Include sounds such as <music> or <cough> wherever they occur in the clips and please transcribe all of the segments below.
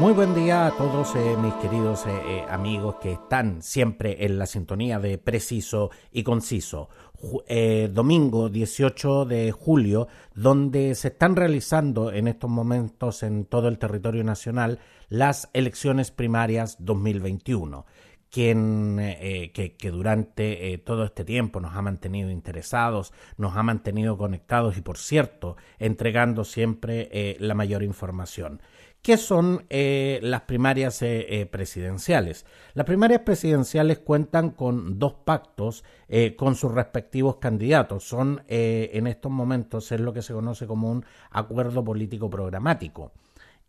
Muy buen día a todos eh, mis queridos eh, eh, amigos que están siempre en la sintonía de Preciso y Conciso. domingo 18 de julio, donde se están realizando en estos momentos en todo el territorio nacional las elecciones primarias 2021 quien que, que, durante todo este tiempo nos ha mantenido interesados, nos ha mantenido conectados y, por cierto, entregando siempre la mayor información. ¿Qué son eh, las primarias eh, eh, presidenciales? Las primarias presidenciales cuentan con dos pactos con sus respectivos candidatos. Son en estos momentos es lo que se conoce como un acuerdo político programático.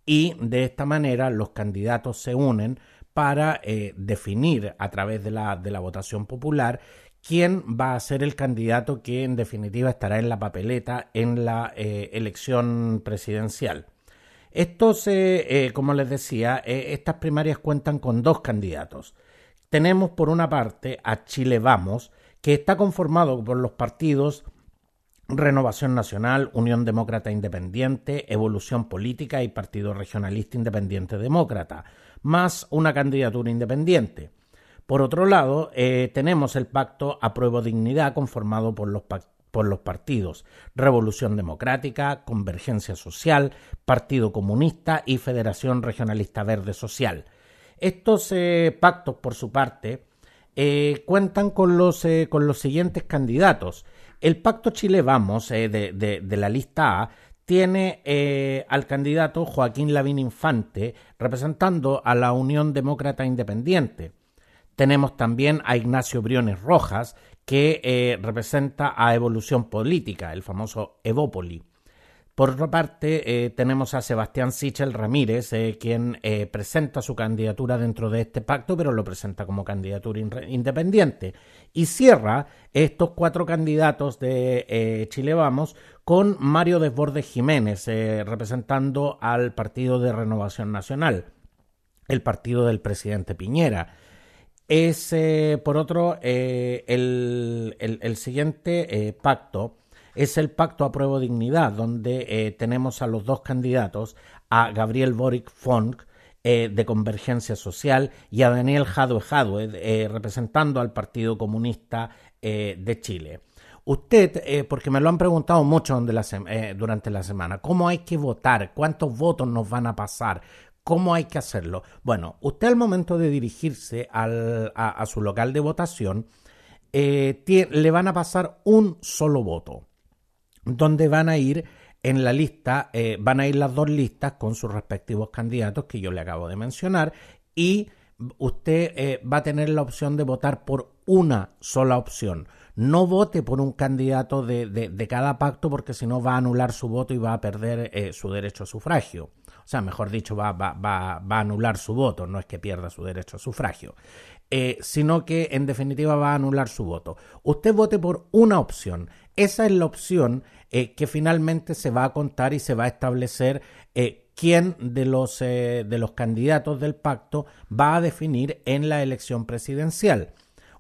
Y de esta manera los candidatos se unen para definir a través de la, de la votación popular quién va a ser el candidato que en definitiva estará en la papeleta en la elección presidencial. Estos, eh, eh, como les decía, eh, estas primarias cuentan con dos candidatos. Tenemos por una parte a Chile Vamos, que está conformado por los partidos Renovación Nacional, Unión Demócrata Independiente, Evolución Política y Partido Regionalista Independiente Demócrata, más una candidatura independiente. Por otro lado, tenemos el pacto Apruebo Dignidad conformado por los, por los partidos Revolución Democrática, Convergencia Social, Partido Comunista y Federación Regionalista Verde Social. Estos eh, pactos, por su parte, eh, cuentan con los, eh, con los siguientes candidatos. El pacto Chile Vamos de, de, la lista A tiene al candidato Joaquín Lavín Infante representando a la Unión Demócrata Independiente. Tenemos también a Ignacio Briones Rojas, que eh, representa a Evolución Política, el famoso Evópoli. Por otra parte, eh, tenemos a Sebastián Sichel Ramírez, eh, quien presenta su candidatura dentro de este pacto, pero lo presenta como candidatura independiente. Y cierra estos cuatro candidatos de Chile Vamos con Mario Desbordes Jiménez, representando al Partido de Renovación Nacional, el partido del presidente Piñera es, eh, por otro, eh, el, siguiente eh, pacto es el pacto a prueba dignidad, donde tenemos a los dos candidatos, a Gabriel Boric Funk, de Convergencia Social, y a Daniel Jadwe Jadwe, representando al Partido Comunista de Chile. Usted, porque me lo han preguntado mucho durante la semana, ¿cómo hay que votar? ¿Cuántos votos nos van a pasar? ¿Cómo hay que hacerlo? Bueno, usted al momento de dirigirse a, su local de votación, eh, le van a pasar un solo voto, donde van a ir en la lista, eh, van a ir las dos listas con sus respectivos candidatos que yo le acabo de mencionar y usted eh, va a tener la opción de votar por una sola opción. No vote por un candidato de, cada pacto porque si no va a anular su voto y va a perder su derecho a sufragio sea, mejor dicho, va, a anular su voto, no es que pierda su derecho a sufragio, eh, sino que en definitiva va a anular su voto. Usted vote por una opción. Esa es la opción eh, que finalmente se va a contar y se va a establecer eh, quién de los, de los candidatos del pacto va a definir en la elección presidencial.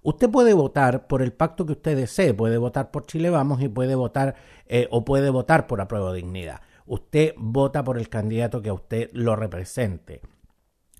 Usted puede votar por el pacto que usted desee, puede votar por Chile Vamos y puede votar o puede votar por Apruebo Dignidad usted vota por el candidato que a usted lo represente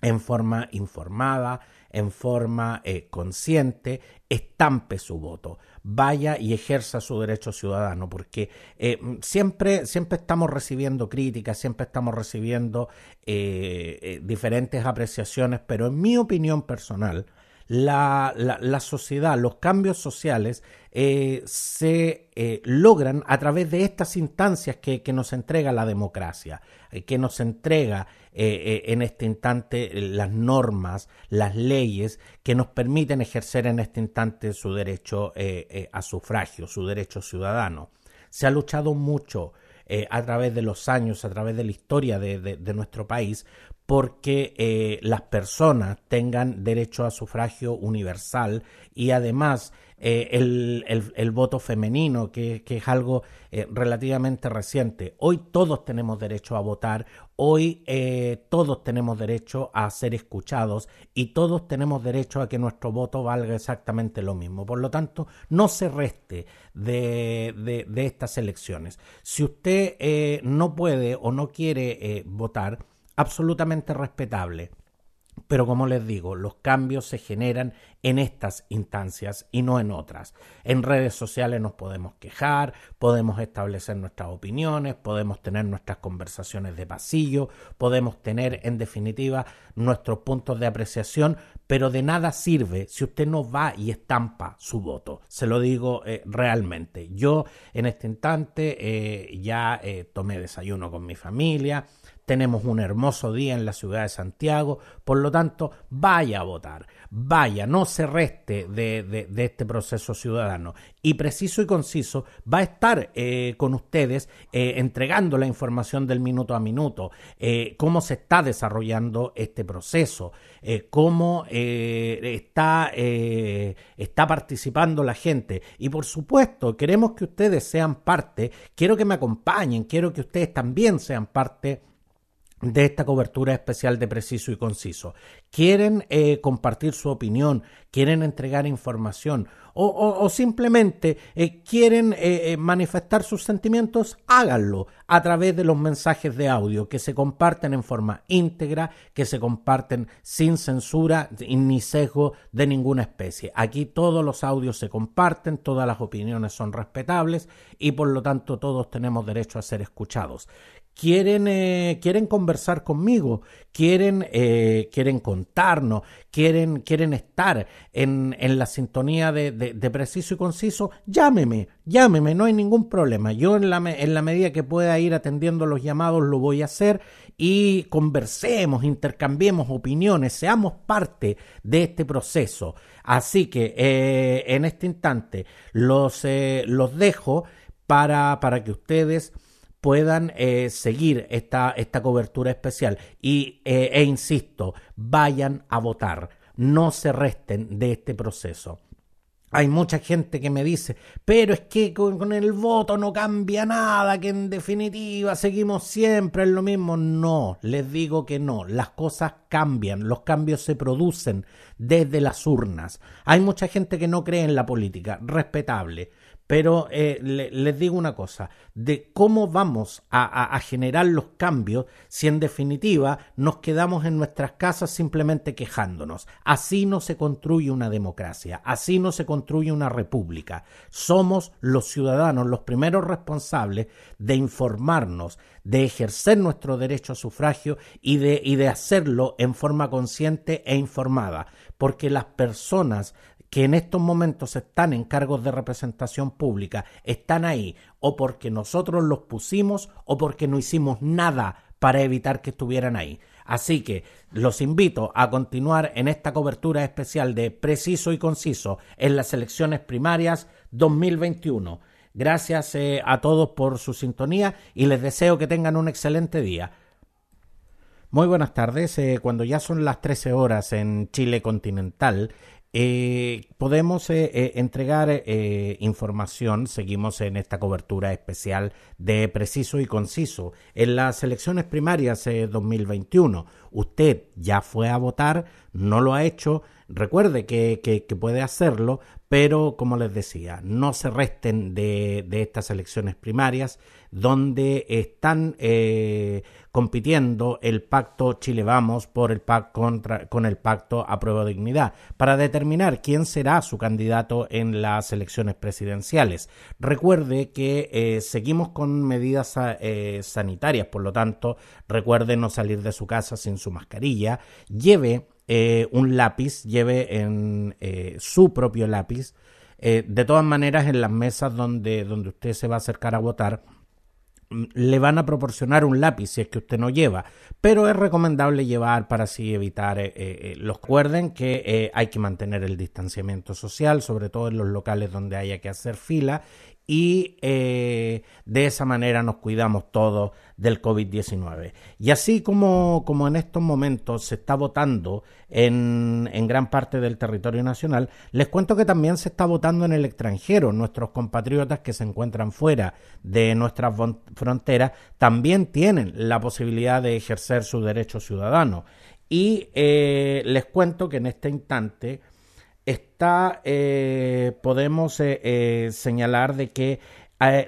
en forma informada, en forma eh, consciente, estampe su voto, vaya y ejerza su derecho ciudadano, porque eh, siempre, siempre estamos recibiendo críticas, siempre estamos recibiendo eh, diferentes apreciaciones, pero en mi opinión personal, la, la, sociedad, los cambios sociales eh, se eh, logran a través de estas instancias que, nos entrega la democracia, eh, que nos entrega en este instante las normas, las leyes que nos permiten ejercer en este instante su derecho a sufragio, su derecho ciudadano. Se ha luchado mucho a través de los años, a través de la historia de nuestro país, porque eh, las personas tengan derecho a sufragio universal y además eh, el, voto femenino, que, es algo eh, relativamente reciente. Hoy todos tenemos derecho a votar, hoy todos tenemos derecho a ser escuchados y todos tenemos derecho a que nuestro voto valga exactamente lo mismo. Por lo tanto, no se reste de, de estas elecciones. Si usted no puede o no quiere votar, absolutamente respetable pero como les digo, los cambios se generan en estas instancias y no en otras. En redes sociales nos podemos quejar, podemos establecer nuestras opiniones, podemos tener nuestras conversaciones de pasillo, podemos tener en definitiva nuestros puntos de apreciación, pero de nada sirve si usted no va y estampa su voto. Se lo digo eh, realmente. Yo en este instante eh, ya eh, tomé desayuno con mi familia, tenemos un hermoso día en la ciudad de Santiago, por lo tanto, vaya a votar, vaya, no se reste de, este proceso ciudadano. Y preciso y conciso, va a estar eh, con ustedes eh, entregando la información del minuto a minuto, eh, cómo se está desarrollando este proceso, cómo está, está participando la gente. Y por supuesto, queremos que ustedes sean parte, quiero que me acompañen, quiero que ustedes también sean parte de esta cobertura especial de preciso y conciso. Quieren eh, compartir su opinión, quieren entregar información o, simplemente eh, quieren eh, manifestar sus sentimientos, háganlo a través de los mensajes de audio que se comparten en forma íntegra, que se comparten sin censura ni sesgo de ninguna especie. Aquí todos los audios se comparten, todas las opiniones son respetables y por lo tanto todos tenemos derecho a ser escuchados quieren, eh, quieren conversar conmigo, quieren, eh, quieren contarnos, quieren, quieren estar en, en la sintonía de, de, preciso y conciso, llámeme, llámeme, no hay ningún problema. Yo en la, en la medida que pueda ir atendiendo los llamados lo voy a hacer y conversemos, intercambiemos opiniones, seamos parte de este proceso. Así que eh, en este instante los, los dejo para, para que ustedes puedan eh, seguir esta, esta, cobertura especial. Y, eh, e insisto, vayan a votar, no se resten de este proceso. Hay mucha gente que me dice, pero es que con, el voto no cambia nada, que en definitiva seguimos siempre en lo mismo. No, les digo que no, las cosas cambian, los cambios se producen desde las urnas. Hay mucha gente que no cree en la política, respetable. Pero eh, les digo una cosa, de cómo vamos a, generar los cambios si en definitiva nos quedamos en nuestras casas simplemente quejándonos. Así no se construye una democracia, así no se construye una república. Somos los ciudadanos los primeros responsables de informarnos, de ejercer nuestro derecho a sufragio y de hacerlo en forma consciente e informada, porque las personas que en estos momentos están en cargos de representación pública están ahí o porque nosotros los pusimos o porque no hicimos nada para evitar que estuvieran ahí. Así que los invito a continuar en esta cobertura especial de preciso y conciso en las elecciones primarias 2021. Gracias eh, a todos por su sintonía y les deseo que tengan un excelente día. Muy buenas tardes. Eh, cuando ya son las 13 horas en Chile continental, eh, podemos eh, eh, entregar información, seguimos en esta cobertura especial de preciso y conciso. En las elecciones primarias 2021, usted ya fue a votar, no lo ha hecho, recuerde que, que, puede hacerlo, pero como les decía, no se resten de, de estas elecciones primarias donde están compitiendo el pacto Chile Vamos por el contra, con el pacto a prueba de dignidad para determinar quién será su candidato en las elecciones presidenciales. Recuerde que eh, seguimos con medidas eh, sanitarias, por lo tanto, recuerde no salir de su casa sin su mascarilla, lleve eh, un lápiz, lleve en su propio lápiz. de todas maneras, en las mesas donde, donde usted se va a acercar a votar, le van a proporcionar un lápiz si es que usted no lleva, pero es recomendable llevar para así evitar eh, eh, eh, los recuerden que hay que mantener el distanciamiento social, sobre todo en los locales donde haya que hacer fila y eh, de esa manera nos cuidamos todos del COVID-19. Y así como, como, en estos momentos se está votando en, en, gran parte del territorio nacional, les cuento que también se está votando en el extranjero. Nuestros compatriotas que se encuentran fuera de nuestras fronteras también tienen la posibilidad de ejercer su derecho ciudadano. Y eh, les cuento que en este instante está, eh, podemos eh, señalar de que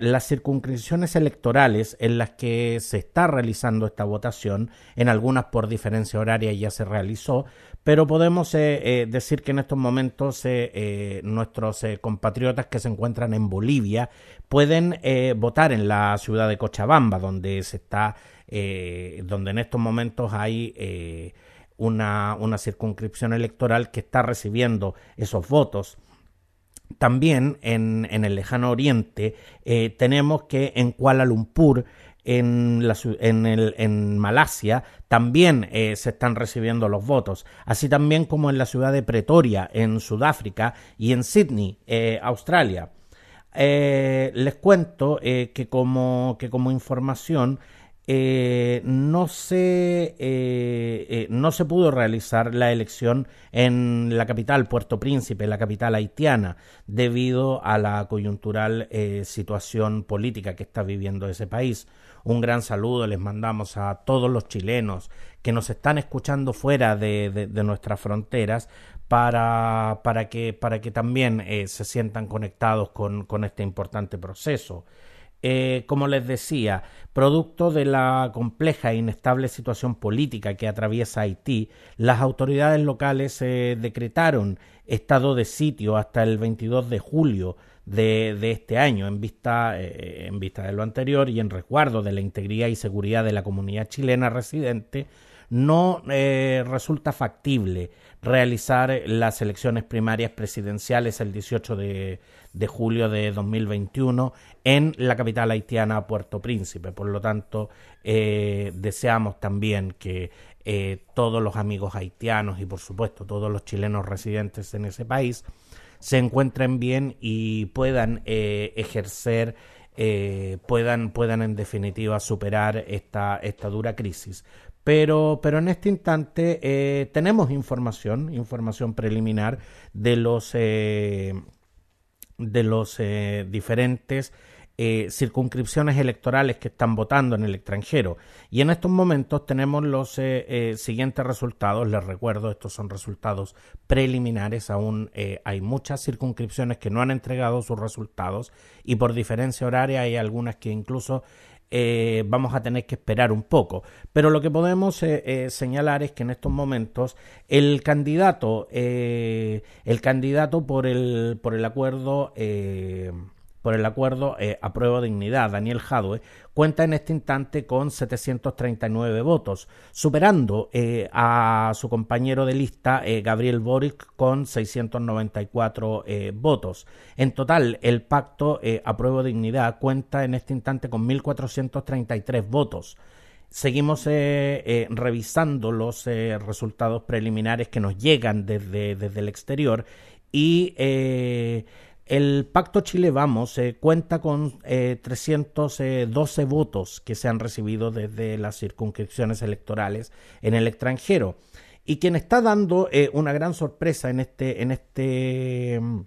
las circunscripciones electorales en las que se está realizando esta votación, en algunas por diferencia horaria ya se realizó, pero podemos decir que en estos momentos nuestros compatriotas que se encuentran en Bolivia pueden votar en la ciudad de Cochabamba, donde se está, donde en estos momentos hay una, circunscripción electoral que está recibiendo esos votos. También en, el lejano oriente eh, tenemos que en Kuala Lumpur, en, la, en, el, en Malasia, también eh, se están recibiendo los votos, así también como en la ciudad de Pretoria, en Sudáfrica, y en Sydney, eh, Australia. les cuento que, como, que como información eh, no, se, eh, eh, no se pudo realizar la elección en la capital, Puerto Príncipe, la capital haitiana, debido a la coyuntural situación política que está viviendo ese país. Un gran saludo les mandamos a todos los chilenos que nos están escuchando fuera de, nuestras fronteras para, para, que, para que también se sientan conectados con, con este importante proceso. Eh, como les decía, producto de la compleja e inestable situación política que atraviesa Haití, las autoridades locales eh, decretaron estado de sitio hasta el 22 de julio de, este año, en vista, eh, en vista de lo anterior y en resguardo de la integridad y seguridad de la comunidad chilena residente, no resulta factible realizar las elecciones primarias presidenciales el 18 de, de julio de 2021 en la capital haitiana, Puerto Príncipe. Por lo tanto, eh, deseamos también que eh, todos los amigos haitianos y, por supuesto, todos los chilenos residentes en ese país se encuentren bien y puedan eh, ejercer puedan, puedan en definitiva superar esta, esta dura crisis. Pero, pero en este instante tenemos información, información preliminar de los de los diferentes eh, circunscripciones electorales que están votando en el extranjero. Y en estos momentos tenemos los eh, siguientes resultados. Les recuerdo, estos son resultados preliminares. Aún hay muchas circunscripciones que no han entregado sus resultados y por diferencia horaria hay algunas que incluso vamos a tener que esperar un poco. Pero lo que podemos señalar es que en estos momentos el candidato, el candidato por el, por el acuerdo por el acuerdo eh, a prueba dignidad, Daniel Jadwe, cuenta en este instante con 739 votos, superando eh, a su compañero de lista, eh, Gabriel Boric, con 694 votos. En total, el pacto a prueba dignidad cuenta en este instante con 1.433 votos. Seguimos revisando los resultados preliminares que nos llegan desde, desde el exterior y el Pacto Chile Vamos eh, cuenta con 312 eh, votos que se han recibido desde las circunscripciones electorales en el extranjero. Y quien está dando eh, una gran sorpresa en este, en este, en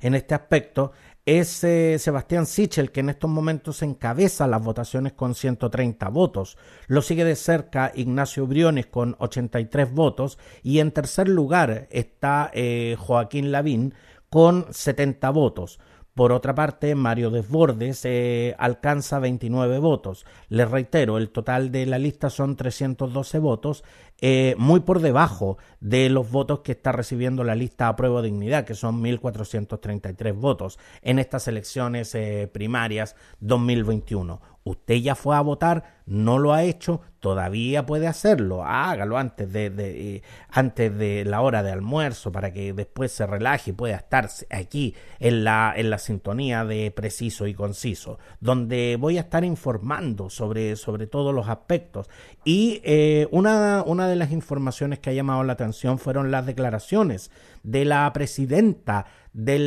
este aspecto es Sebastián Sichel, que en estos momentos encabeza las votaciones con 130 votos. Lo sigue de cerca Ignacio Briones con 83 votos. Y en tercer lugar está Joaquín Lavín con 70 votos. Por otra parte, Mario Desbordes eh, alcanza 29 votos. Les reitero, el total de la lista son 312 votos, eh, muy por debajo de los votos que está recibiendo la lista a prueba de dignidad, que son 1.433 votos en estas elecciones eh, primarias 2021. ¿Usted ya fue a votar? No lo ha hecho, todavía puede hacerlo, hágalo antes de, eh, antes de la hora de almuerzo para que después se relaje y pueda estar aquí en la, en la sintonía de preciso y conciso, donde voy a estar informando sobre, sobre todos los aspectos. Y eh, una, una de las informaciones que ha llamado la atención fueron las declaraciones de la presidenta de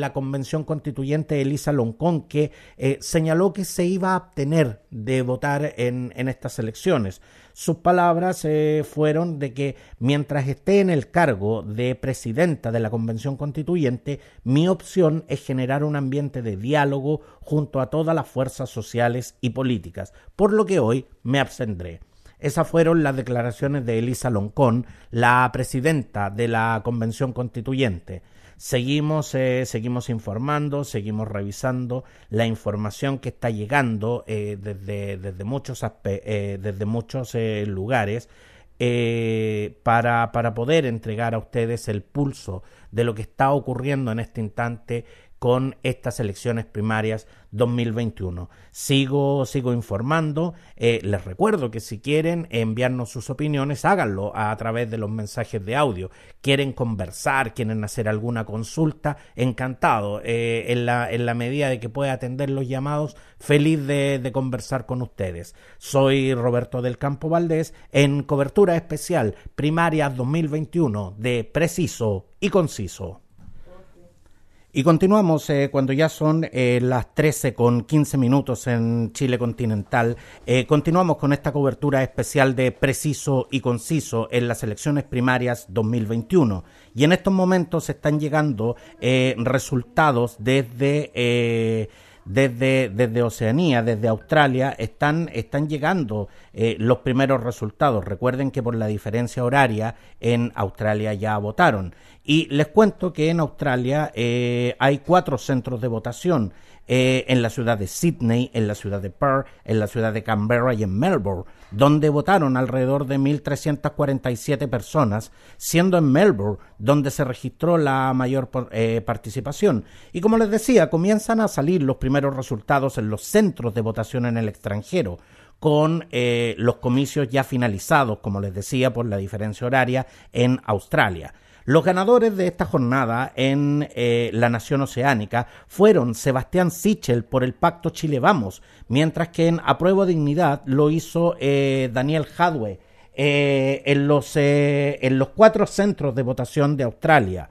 la Convención Constituyente, Elisa Loncón, que eh, señaló que se iba a abstener de votar en, estas elecciones. Sus palabras eh, fueron de que mientras esté en el cargo de presidenta de la Convención Constituyente, mi opción es generar un ambiente de diálogo junto a todas las fuerzas sociales y políticas, por lo que hoy me abstendré. Esas fueron las declaraciones de Elisa Loncón, la presidenta de la Convención Constituyente. Seguimos, eh, seguimos informando, seguimos revisando la información que está llegando eh, desde, desde, muchos, eh, desde muchos lugares para, para poder entregar a ustedes el pulso de lo que está ocurriendo en este instante con estas elecciones primarias 2021. Sigo, sigo informando. Eh, les recuerdo que si quieren enviarnos sus opiniones, háganlo a, través de los mensajes de audio. Quieren conversar, quieren hacer alguna consulta, encantado. Eh, en, la, en la medida de que pueda atender los llamados, feliz de, de conversar con ustedes. Soy Roberto del Campo Valdés en cobertura especial primarias 2021 de Preciso y Conciso. Y continuamos eh, cuando ya son eh, las 13 con 15 minutos en Chile continental. Eh, continuamos con esta cobertura especial de preciso y conciso en las elecciones primarias 2021. Y en estos momentos están llegando resultados desde desde, desde Oceanía, desde Australia, están, están llegando eh, los primeros resultados. Recuerden que por la diferencia horaria en Australia ya votaron. Y les cuento que en Australia eh, hay cuatro centros de votación. Eh, en la ciudad de Sydney, en la ciudad de Perth, en la ciudad de Canberra y en Melbourne, donde votaron alrededor de 1.347 personas, siendo en Melbourne donde se registró la mayor participación. Y como les decía, comienzan a salir los primeros resultados en los centros de votación en el extranjero con eh, los comicios ya finalizados, como les decía, por la diferencia horaria en Australia. Los ganadores de esta jornada en eh, la nación oceánica fueron Sebastián Sichel por el Pacto Chile Vamos, mientras que en Apruebo Dignidad lo hizo eh, Daniel Hadwe eh, en, los, en los cuatro centros de votación de Australia.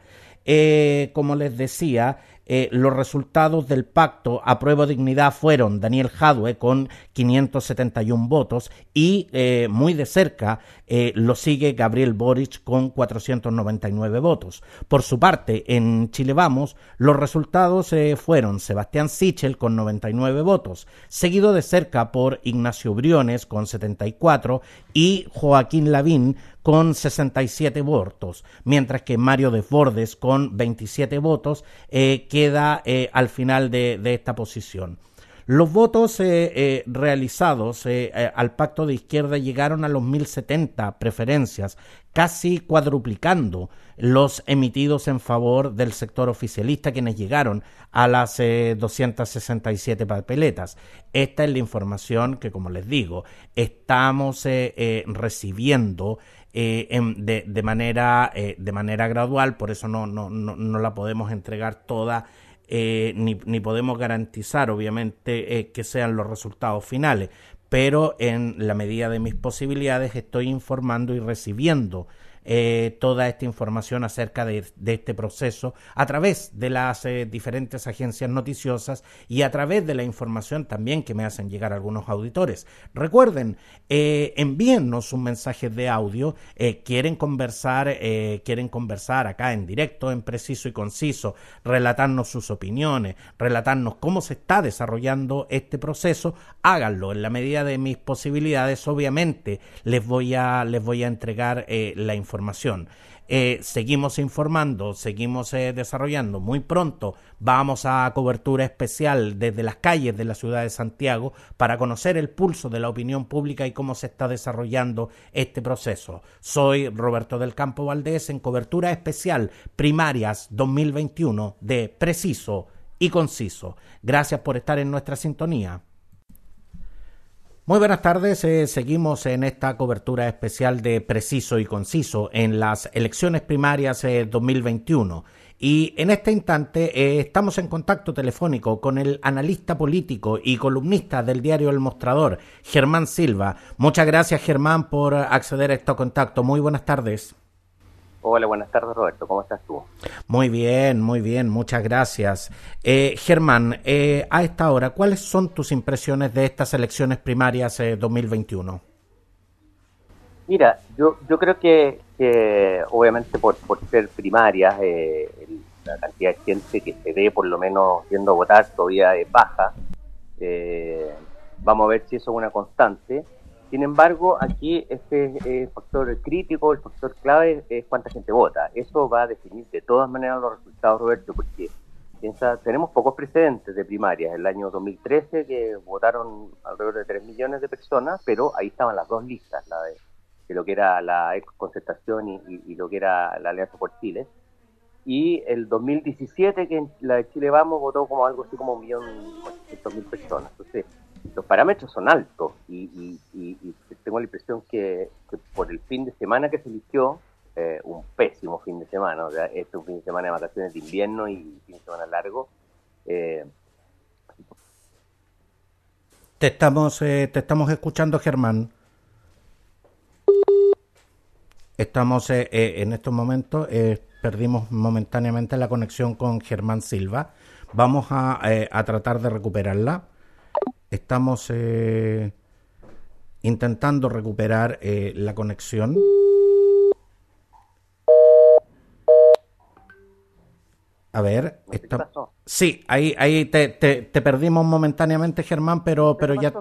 como les decía, eh, los resultados del pacto a prueba dignidad fueron Daniel Jadwe con 571 votos y eh, muy de cerca eh, lo sigue Gabriel Boric con 499 votos. Por su parte, en Chile Vamos, los resultados fueron Sebastián Sichel con 99 votos, seguido de cerca por Ignacio Briones con 74 y Joaquín Lavín con 67 votos, mientras que Mario Desbordes con 27 votos eh, queda eh, al final de, esta posición. Los votos eh, realizados al pacto de izquierda llegaron a los 1070 preferencias, casi cuadruplicando los emitidos en favor del sector oficialista, quienes llegaron a las 267 papeletas. Esta es la información que, como les digo, estamos recibiendo eh, de, de, manera, eh, de manera gradual, por eso no, no, no, no la podemos entregar toda eh, ni, ni, podemos garantizar, obviamente, que sean los resultados finales, pero en la medida de mis posibilidades estoy informando y recibiendo eh, toda esta información acerca de, este proceso a través de las eh, diferentes agencias noticiosas y a través de la información también que me hacen llegar algunos auditores. Recuerden, eh, envíennos un mensaje de audio, quieren conversar, quieren conversar acá en directo, en preciso y conciso, relatarnos sus opiniones, relatarnos cómo se está desarrollando este proceso, háganlo en la medida de mis posibilidades, obviamente les voy a, les voy a entregar la información información. Eh, seguimos informando, seguimos eh, desarrollando. Muy pronto vamos a cobertura especial desde las calles de la ciudad de Santiago para conocer el pulso de la opinión pública y cómo se está desarrollando este proceso. Soy Roberto del Campo Valdés en cobertura especial primarias 2021 de Preciso y Conciso. Gracias por estar en nuestra sintonía. Muy buenas tardes, eh, seguimos en esta cobertura especial de Preciso y Conciso en las elecciones primarias 2021. Eh, y en este instante eh, estamos en contacto telefónico con el analista político y columnista del diario El Mostrador, Germán Silva. Muchas gracias, Germán, por acceder a este contacto. Muy buenas tardes. Hola, buenas tardes Roberto, ¿cómo estás tú? Muy bien, muy bien, muchas gracias. Eh, Germán, eh, a esta hora, ¿cuáles son tus impresiones de estas elecciones primarias 2021? Eh, Mira, yo, yo creo que, obviamente por, por ser primarias, la cantidad de gente que se ve por lo menos yendo a votar todavía es baja. vamos a ver si eso es una constante. Sin embargo, aquí este eh, factor crítico, el factor clave es cuánta gente vota. Eso va a definir de todas maneras los resultados, Roberto, porque piensa, tenemos pocos precedentes de primarias. El año 2013 que votaron alrededor de 3 millones de personas, pero ahí estaban las dos listas, la de, lo que era la concertación y, lo que era la Alianza por Chile. Y el 2017 que la de Chile Vamos votó como algo así como un millón mil personas. Entonces, los parámetros son altos y, tengo la impresión que, por el fin de semana que se eligió, eh, un pésimo fin de semana, o sea, este es un fin de semana de vacaciones de invierno y fin de semana largo. Eh, te estamos eh, te estamos escuchando, Germán. Estamos en estos momentos, perdimos momentáneamente la conexión con Germán Silva. Vamos a, a tratar de recuperarla. Estamos eh, intentando recuperar eh, la conexión. A ver, está... sí, ahí, ahí te, te, perdimos momentáneamente, Germán, pero, pero, ya,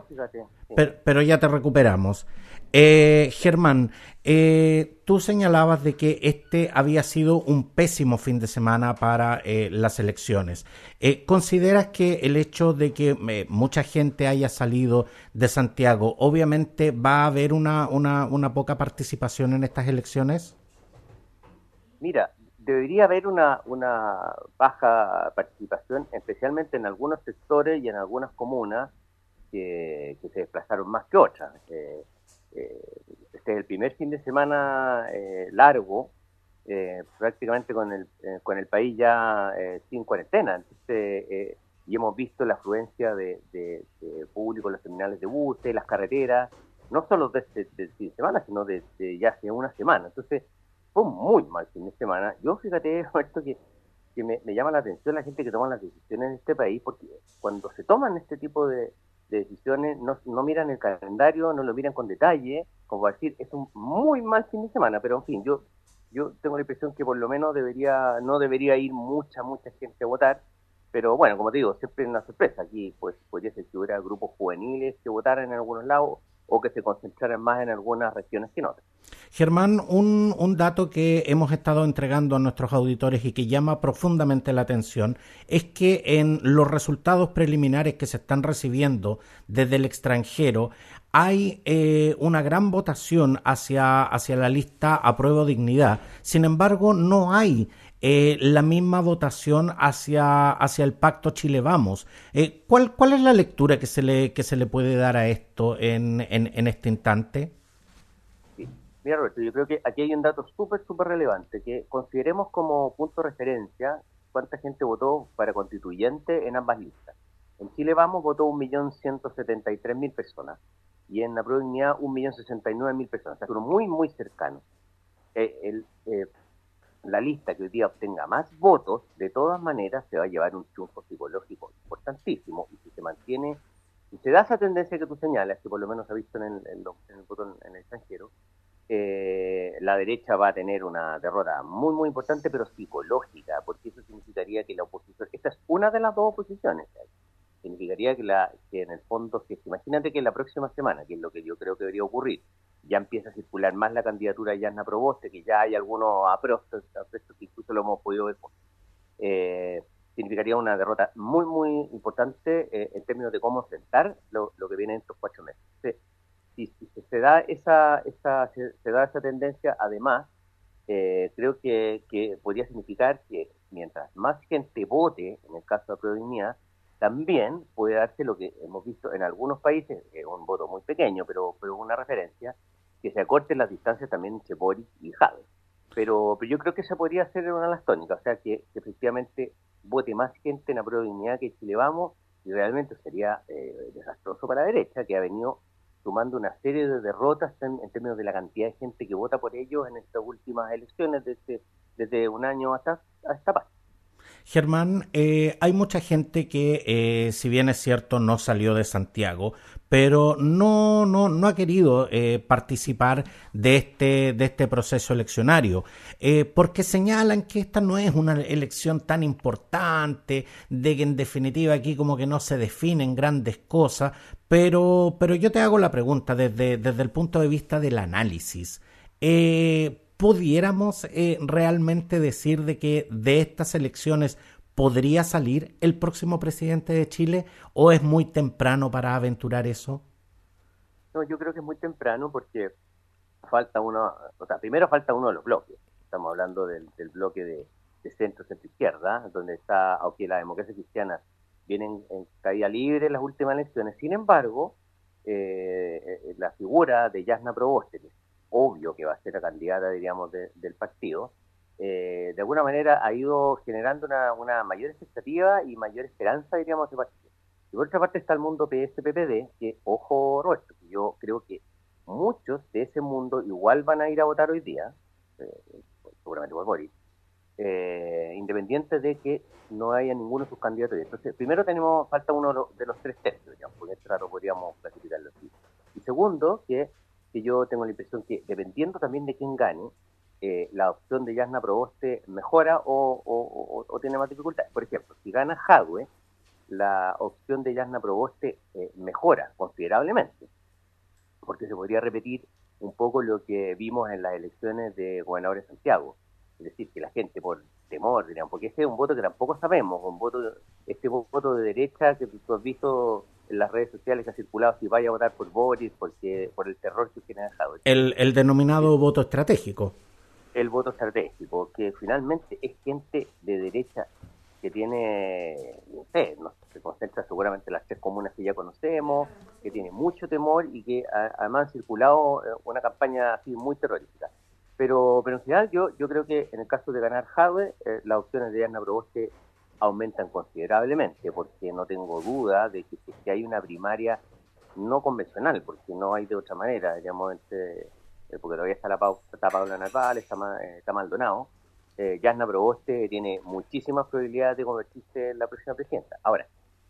pero, ya te recuperamos. Eh, Germán, eh, tú señalabas de que este había sido un pésimo fin de semana para eh, las elecciones. Eh, ¿Consideras que el hecho de que eh, mucha gente haya salido de Santiago, obviamente va a haber una, una, una poca participación en estas elecciones? Mira, debería haber una, una baja participación, especialmente en algunos sectores y en algunas comunas que, se desplazaron más que otras. Eh, eh, este es el primer fin de semana eh, largo, prácticamente con el, el país ya sin cuarentena. Entonces, y hemos visto la afluencia de, público en los terminales de buses, las carreteras, no solo desde, este, fin de semana, sino desde ya hace una semana. Entonces, fue muy mal fin de semana. Yo fíjate, <laughs> esto que, que me, llama la atención la gente que toma las decisiones en este país, porque cuando se toman este tipo de, decisiones no, no, miran el calendario, no lo miran con detalle, como decir, es un muy mal fin de semana, pero en fin, yo yo tengo la impresión que por lo menos debería no debería ir mucha, mucha gente a votar, pero bueno, como te digo, siempre es una sorpresa. Aquí pues podría ser que hubiera grupos juveniles que votaran en algunos lados o que se concentraran más en algunas regiones que en otras. Germán, un, un, dato que hemos estado entregando a nuestros auditores y que llama profundamente la atención es que en los resultados preliminares que se están recibiendo desde el extranjero hay eh, una gran votación hacia, hacia la lista apruebo dignidad. Sin embargo, no hay eh, la misma votación hacia, hacia el pacto Chile Vamos. Eh, ¿cuál, ¿Cuál es la lectura que se le, que se le puede dar a esto en, en, en este instante? Mira, Roberto, yo creo que aquí hay un dato súper, súper relevante, que consideremos como punto de referencia cuánta gente votó para constituyente en ambas listas. En Chile Vamos votó 1.173.000 personas y en la provincia 1.069.000 personas, o sea, muy, muy cercanos. Eh, el, eh, la lista que hoy día obtenga más votos, de todas maneras se va a llevar un triunfo psicológico importantísimo y si se mantiene, si se da esa tendencia que tú señalas, que por lo menos se ha visto en el, en el voto en el extranjero, eh, la derecha va a tener una derrota muy, muy importante, pero psicológica, porque eso significaría que la oposición, esta es una de las dos oposiciones, significaría que, la, que en el fondo, imagínate que la próxima semana, que es lo que yo creo que debería ocurrir, ya empieza a circular más la candidatura de Yasna Proboste, que ya hay algunos aprestos, que incluso lo hemos podido ver, eh, significaría una derrota muy, muy importante eh, en términos de cómo enfrentar lo, lo que viene en estos cuatro meses. Si, se da esa, esa, se, da esa tendencia, además, eh, creo que, que, podría significar que mientras más gente vote, en el caso de la también puede darse lo que hemos visto en algunos países, un voto muy pequeño, pero, pero una referencia, que se acorten las distancias también entre Boris y Jade. Pero, pero yo creo que esa podría ser una de las tónicas, o sea, que, efectivamente vote más gente en la prueba que Chile Vamos, y realmente sería eh, desastroso para la derecha, que ha venido sumando una serie de derrotas en, términos de la cantidad de gente que vota por ellos en estas últimas elecciones desde, desde un año hasta, hasta parte. Germán, eh, hay mucha gente que, eh, si bien es cierto, no salió de Santiago, pero no, no, no ha querido eh, participar de este, de este proceso eleccionario, porque señalan que esta no es una elección tan importante, de que en definitiva aquí como que no se definen grandes cosas, pero, pero yo te hago la pregunta desde, desde el punto de vista del análisis. Pudiéramos eh, realmente decir de que de estas elecciones podría salir el próximo presidente de Chile o es muy temprano para aventurar eso? No, yo creo que es muy temprano porque falta uno, o sea, primero falta uno de los bloques. Estamos hablando del, bloque de, centro, centro izquierda, donde está, aunque la democracia cristiana viene en, caída libre en las últimas elecciones. Sin embargo, eh, eh, la figura de Yasna Proboste, obvio que va a ser la candidata, diríamos, del partido, eh, de alguna manera ha ido generando una, mayor expectativa y mayor esperanza, diríamos, de partido. Y por otra parte está el mundo PS-PPD, que, ojo, Roberto, yo creo que muchos de ese mundo igual van a ir a votar hoy día, eh, seguramente por Boris, eh, independiente de que no haya ninguno de sus candidatos. Entonces, primero tenemos, falta uno de los tres tercios, digamos, por lado podríamos clasificarlo así. Y segundo, que que yo tengo la impresión que dependiendo también de quién gane, eh, la opción de Yasna Proboste mejora o, tiene más dificultades. Por ejemplo, si gana Jadwe, la opción de Yasna Proboste eh, mejora considerablemente, porque se podría repetir un poco lo que vimos en las elecciones de gobernadores de Santiago. Es decir, que la gente por temor, dirían, porque ese es un voto que tampoco sabemos, un voto, este voto de derecha que tú has visto en las redes sociales que ha circulado si vaya a votar por Boris porque por el terror que tiene dejado. El, el denominado voto estratégico. El voto estratégico, que finalmente es gente de derecha que tiene, no sé, no, se concentra seguramente en las tres comunas que ya conocemos, que tiene mucho temor y que además ha circulado eh, una campaña así muy terrorífica. Pero, pero en general yo, yo creo que en el caso de ganar Jadwe, eh, las opciones de Diana Proboste aumentan considerablemente, porque no tengo duda de que, hay una primaria no convencional, porque no hay de otra manera, digamos, entre, eh, porque todavía está, la, está Paula Narval, está, eh, está Maldonado, eh, Yasna Proboste tiene muchísimas probabilidades de convertirse en la próxima presidenta. Ahora,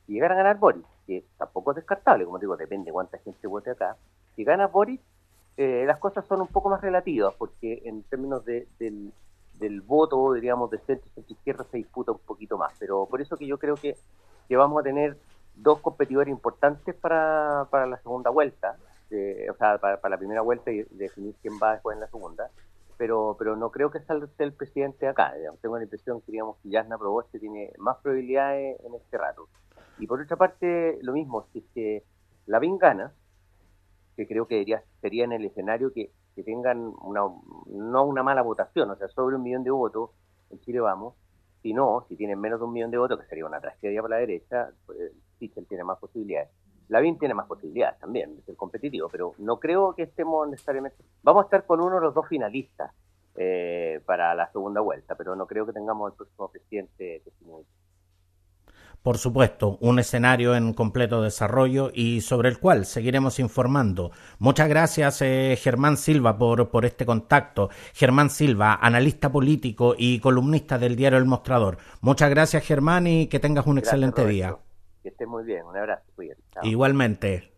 si llegar a ganar Boris, que tampoco es descartable, como digo, depende de cuánta gente vote acá, si gana Boris, eh, las cosas son un poco más relativas, porque en términos de, del, del voto, diríamos, de centro y izquierda se disputa un poquito más. Pero por eso que yo creo que, que vamos a tener dos competidores importantes para, para la segunda vuelta, o sea, para, la primera vuelta y definir quién va después en la segunda. Pero, pero no creo que salga el presidente acá. Tengo la impresión que, digamos, que Yasna Proboste tiene más probabilidades en este rato. Y por otra parte, lo mismo, si es que la gana, que creo que sería en el escenario que que tengan una, no una mala votación, o sea, sobre un millón de votos, en Chile vamos, si no, si tienen menos de un millón de votos, que sería una tragedia para la derecha, pues, tiene más posibilidades. Lavín tiene más posibilidades también de ser competitivo, pero no creo que estemos necesariamente... Vamos a estar con uno de los dos finalistas eh, para la segunda vuelta, pero no creo que tengamos el próximo presidente definido por supuesto, un escenario en completo desarrollo y sobre el cual seguiremos informando. Muchas gracias, eh, Germán Silva, por, por este contacto. Germán Silva, analista político y columnista del diario El Mostrador. Muchas gracias, Germán, y que tengas un excelente día. Que estés muy bien. Un abrazo. Igualmente.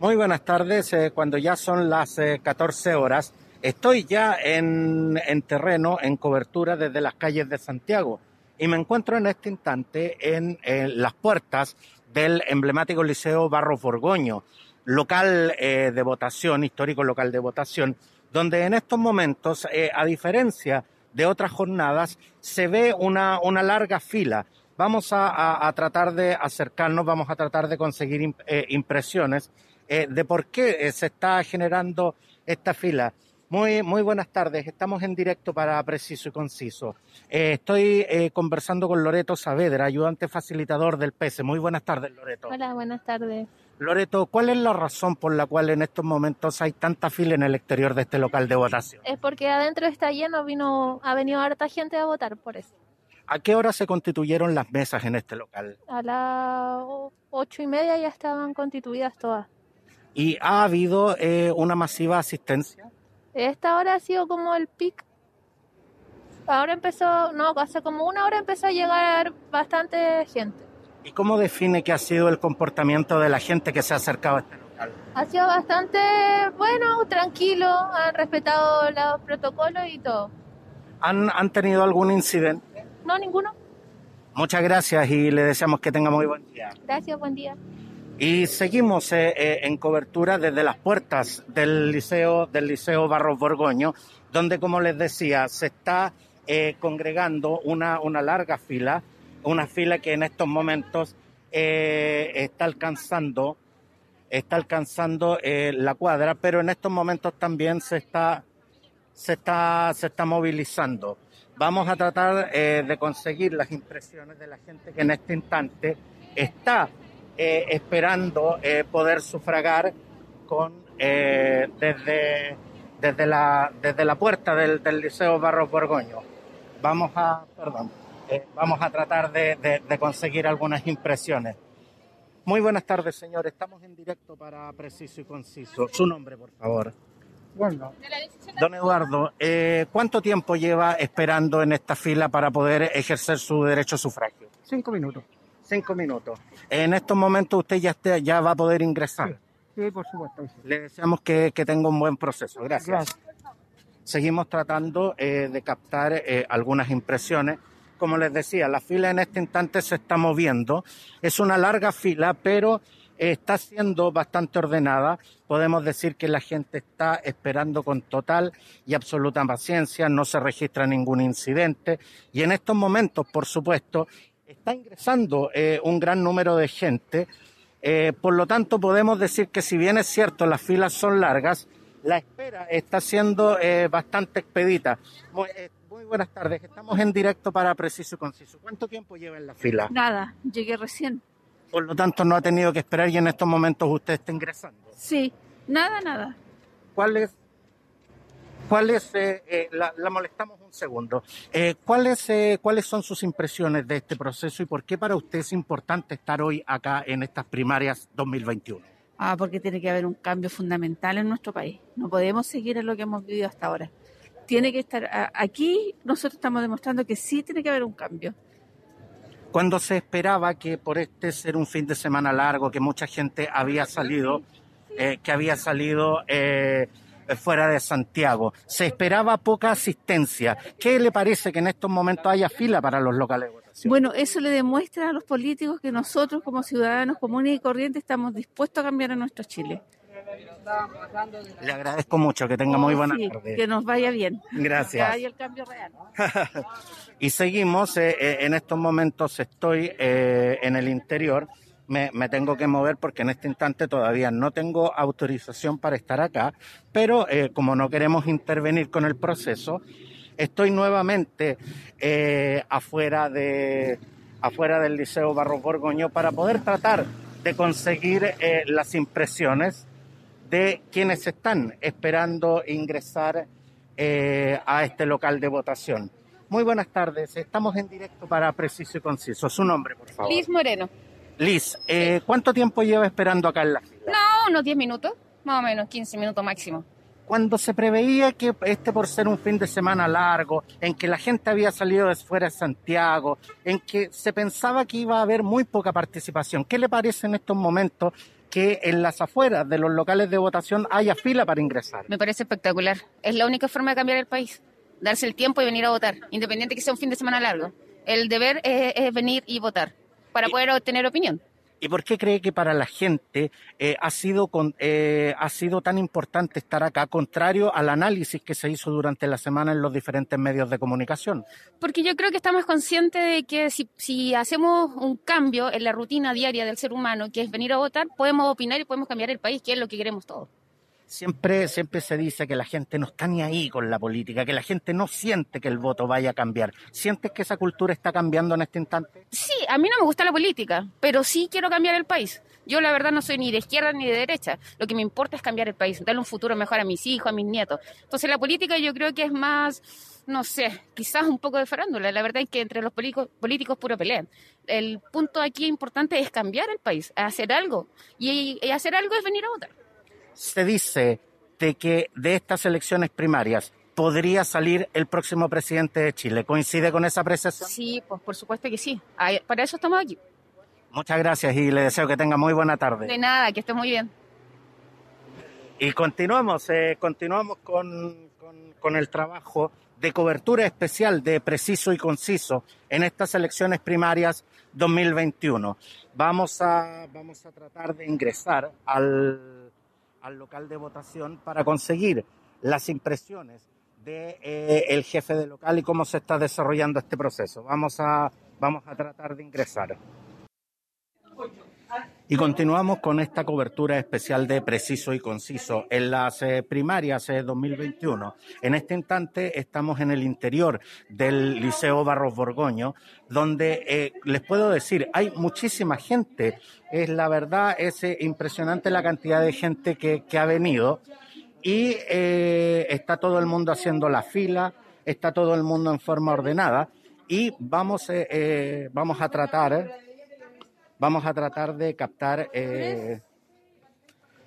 Muy buenas tardes. Eh, cuando ya son las 14 eh, horas, estoy ya en, en terreno, en cobertura desde las calles de Santiago y me encuentro en este instante en, las puertas del emblemático Liceo Barro Borgoño, local eh, de votación, histórico local de votación, donde en estos momentos, eh, a diferencia de otras jornadas, se ve una, una larga fila. Vamos a, tratar de acercarnos, vamos a tratar de conseguir eh, impresiones de por qué se está generando esta fila. Muy, muy buenas tardes. Estamos en directo para Preciso y Conciso. Eh, estoy eh, conversando con Loreto Saavedra, ayudante facilitador del PESE. Muy buenas tardes, Loreto. Hola, buenas tardes. Loreto, ¿cuál es la razón por la cual en estos momentos hay tanta fila en el exterior de este local de votación? Es porque adentro está lleno, vino, ha venido harta gente a votar, por eso. ¿A qué hora se constituyeron las mesas en este local? A las ocho y media ya estaban constituidas todas. ¿Y ha habido eh, una masiva asistencia? Esta hora ha sido como el pic. Ahora empezó, no, hace como una hora empezó a llegar bastante gente. ¿Y cómo define que ha sido el comportamiento de la gente que se ha acercado a este local? Ha sido bastante bueno, tranquilo, han respetado los protocolos y todo. ¿Han, han tenido algún incidente? No, ninguno. Muchas gracias y le deseamos que tenga muy buen día. Gracias, buen día. Y seguimos eh, eh, en cobertura desde las puertas del liceo del liceo Barros Borgoño, donde como les decía se está eh, congregando una, una larga fila, una fila que en estos momentos está alcanzando está alcanzando la cuadra, pero en estos momentos también se está se está se está movilizando. Vamos a tratar de conseguir las impresiones de la gente que en este instante está eh, esperando eh, poder sufragar con eh, desde, desde, la, desde la puerta del, del Liceo Barros Borgoño. Vamos a, perdón, vamos a tratar de, de, conseguir algunas impresiones. Muy buenas tardes, señor. Estamos en directo para Preciso y Conciso. Su nombre, por favor. Bueno. Don Eduardo, ¿cuánto tiempo lleva esperando en esta fila para poder ejercer su derecho a sufragio? Cinco minutos. Cinco minutos. En estos momentos usted ya, ya va a poder ingresar. Sí, por supuesto. Le deseamos que, tenga un buen proceso. Gracias. Seguimos tratando eh, de captar eh, algunas impresiones. Como les decía, la fila en este instante se está moviendo. Es una larga fila, pero está siendo bastante ordenada. Podemos decir que la gente está esperando con total y absoluta paciencia, no se registra ningún incidente y en estos momentos, por supuesto, está ingresando eh, un gran número de gente. Eh, por lo tanto, podemos decir que si bien es cierto las filas son largas, la espera está siendo eh, bastante expedita. Muy, buenas tardes, estamos en directo para Preciso y Conciso. ¿Cuánto tiempo lleva en la fila? Nada, llegué recién. Por lo tanto, no ha tenido que esperar y en estos momentos usted está ingresando. Sí, nada, nada. ¿Cuál es ¿Cuáles, eh, eh, la, molestamos un segundo, eh, ¿cuáles, ¿cuáles son sus impresiones de este proceso y por qué para usted es importante estar hoy acá en estas primarias 2021? Ah, porque tiene que haber un cambio fundamental en nuestro país. No podemos seguir en lo que hemos vivido hasta ahora. Tiene que estar aquí, nosotros estamos demostrando que sí tiene que haber un cambio. Cuando se esperaba que por este ser un fin de semana largo, que mucha gente había salido, que había salido eh, fuera de Santiago. Se esperaba poca asistencia. ¿Qué le parece que en estos momentos haya fila para los locales de votación? Bueno, eso le demuestra a los políticos que nosotros como ciudadanos comunes y corrientes estamos dispuestos a cambiar a nuestro Chile. Le agradezco mucho, que tenga muy buena tarde. Que nos vaya bien. Gracias. Que haya el cambio real. <laughs> y seguimos, eh, eh, en estos momentos estoy en el interior me, tengo que mover porque en este instante todavía no tengo autorización para estar acá, pero eh, como no queremos intervenir con el proceso, estoy nuevamente eh, afuera, de, afuera del Liceo Barros Borgoño para poder tratar de conseguir eh, las impresiones de quienes están esperando ingresar a este local de votación. Muy buenas tardes, estamos en directo para Preciso y Conciso. Su nombre, por favor. Liz Moreno. Liz, eh, ¿cuánto tiempo lleva esperando acá en la fila? No, unos 10 minutos, más o menos, 15 minutos máximo. Cuando se preveía que este por ser un fin de semana largo, en que la gente había salido de fuera de Santiago, en que se pensaba que iba a haber muy poca participación, ¿qué le parece en estos momentos que en las afueras de los locales de votación haya fila para ingresar? Me parece espectacular. Es la única forma de cambiar el país. Darse el tiempo y venir a votar, independiente que sea un fin de semana largo. El deber es venir y votar para poder obtener opinión. ¿Y por qué cree que para la gente eh, ha, sido eh, ha sido tan importante estar acá, contrario al análisis que se hizo durante la semana en los diferentes medios de comunicación? Porque yo creo que estamos conscientes de que si, si hacemos un cambio en la rutina diaria del ser humano, que es venir a votar, podemos opinar y podemos cambiar el país, que es lo que queremos todos. Siempre, siempre se dice que la gente no está ni ahí con la política, que la gente no siente que el voto vaya a cambiar. ¿Sientes que esa cultura está cambiando en este instante? Sí, a mí no me gusta la política, pero sí quiero cambiar el país. Yo la verdad no soy ni de izquierda ni de derecha. Lo que me importa es cambiar el país, darle un futuro mejor a mis hijos, a mis nietos. Entonces la política yo creo que es más, no sé, quizás un poco de farándula. La verdad es que entre los políticos, políticos puro pelean. El punto aquí importante es cambiar el país, hacer algo. Y, y hacer algo es venir a votar se dice de que de estas elecciones primarias podría salir el próximo presidente de Chile. ¿Coincide con esa apreciación? Sí, pues por supuesto que sí. Para eso estamos aquí. Muchas gracias y le deseo que tenga muy buena tarde. De nada, que esté muy bien. Y continuamos, eh, continuamos con, con, el trabajo de cobertura especial de preciso y conciso en estas elecciones primarias 2021. Vamos a, vamos a tratar de ingresar al al local de votación para conseguir las impresiones de eh, jefe de local y cómo se está desarrollando este proceso. Vamos a, vamos a tratar de ingresar. Y continuamos con esta cobertura especial de preciso y conciso. En las eh, primarias de 2021, en este instante estamos en el interior del Liceo Barros Borgoño, donde eh, les puedo decir, hay muchísima gente. Es la verdad, es eh, impresionante la cantidad de gente que, ha venido. Y está todo el mundo haciendo la fila, está todo el mundo en forma ordenada. Y vamos, vamos a tratar vamos a tratar de captar... Eh,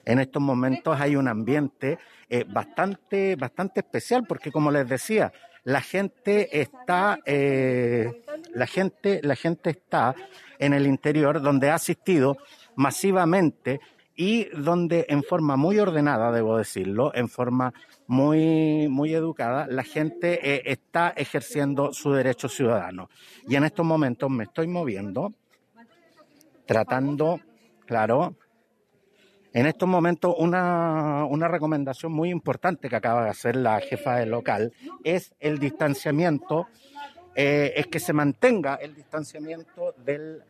en estos momentos hay un ambiente eh, bastante, bastante especial porque, como les decía, la gente está, eh, la gente, la gente está en el interior donde ha asistido masivamente y donde en forma muy ordenada, debo decirlo, en forma muy, muy educada, la gente está ejerciendo su derecho ciudadano. Y en estos momentos me estoy moviendo tratando, claro, en estos momentos una, una, recomendación muy importante que acaba de hacer la jefa del local es el distanciamiento, eh, es que se mantenga el distanciamiento del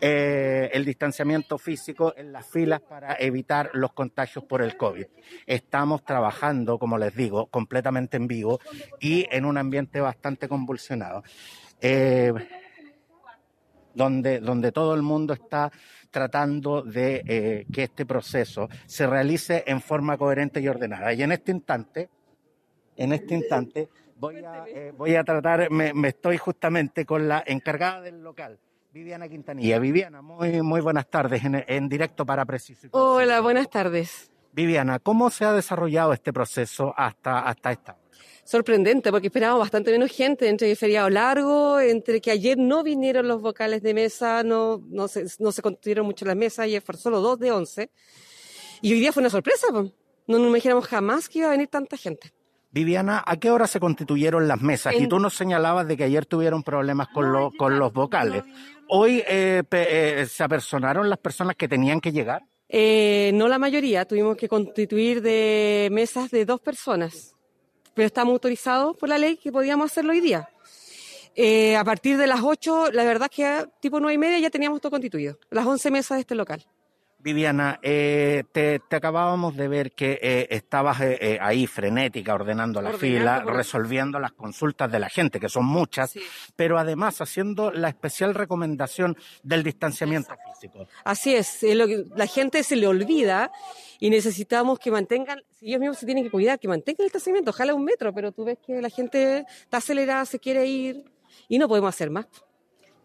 eh, el distanciamiento físico en las filas para evitar los contagios por el COVID. Estamos trabajando, como les digo, completamente en vivo y en un ambiente bastante convulsionado. Eh, donde, donde todo el mundo está tratando de eh, que este proceso se realice en forma coherente y ordenada. Y en este instante, en este instante, voy a, eh, voy a tratar, me, estoy justamente con la encargada del local. Viviana Quintanilla. Viviana, muy, muy buenas tardes en, en directo para Preciso. Hola, buenas tardes. Viviana, ¿cómo se ha desarrollado este proceso hasta, hasta esta hora? Sorprendente porque esperábamos bastante menos gente entre el feriado largo, entre que ayer no vinieron los vocales de mesa, no, no, se, no se construyeron mucho las mesas, ayer fueron solo dos de once. Y hoy día fue una sorpresa, no nos imaginamos jamás que iba a venir tanta gente. Viviana, ¿a qué hora se constituyeron las mesas? Y tú nos señalabas de que ayer tuvieron problemas con, con los vocales. ¿Hoy eh, eh, se apersonaron las personas que tenían que llegar? Eh, no la mayoría, tuvimos que constituir de mesas de dos personas pero estamos autorizados por la ley que podíamos hacerlo hoy día. Eh, a partir de las 8, la verdad es que tipo 9 y media ya teníamos todo constituido, las 11 mesas de este local. Viviana, eh, te, acabábamos de ver que eh, estabas eh, ahí frenética, ordenando la fila, resolviendo las consultas de la gente, que son muchas, pero además haciendo la especial recomendación del distanciamiento físico. Así es, la gente se le olvida y necesitamos que mantengan, si ellos mismos se tienen que cuidar, que mantengan el distanciamiento, ojalá un metro, pero tú ves que la gente está acelerada, se quiere ir y no podemos hacer más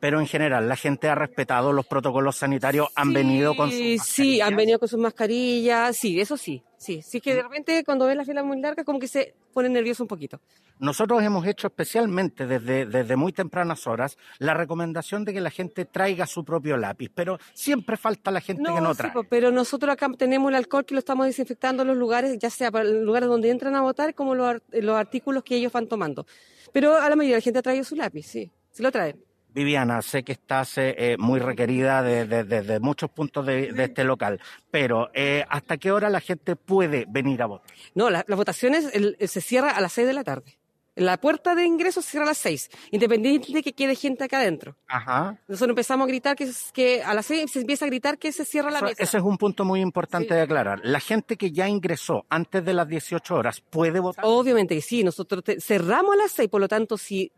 pero en general la gente ha respetado los protocolos sanitarios, han venido con sus Sí, han venido con sus mascarillas, sí, eso sí, sí, sí que de repente cuando ven la fila muy larga como que se pone nervioso un poquito. Nosotros hemos hecho especialmente desde, desde muy tempranas horas la recomendación de que la gente traiga su propio lápiz, pero siempre falta la gente que no trae. pero nosotros acá tenemos el alcohol que lo estamos desinfectando en los lugares, ya sea para los lugares donde entran a votar como los, los artículos que ellos van tomando. Pero a la mayoría de la gente ha traído su lápiz, sí, se lo traen. Viviana, sé que estás eh, eh, muy requerida desde muchos puntos de, este local, pero eh, ¿hasta qué hora la gente puede venir a votar? No, las votaciones se cierra a las seis de la tarde. La puerta de ingreso se cierra a las 6, independiente de que quede gente acá adentro. Ajá. Nosotros empezamos a gritar que, es- que a las 6 se empieza a gritar que se cierra la Eso- mesa. ese es un punto muy importante Sí. de aclarar. La gente que ya ingresó antes de las 18 horas puede votar. Obviamente que sí, nosotros te- cerramos a las 6, por lo tanto, si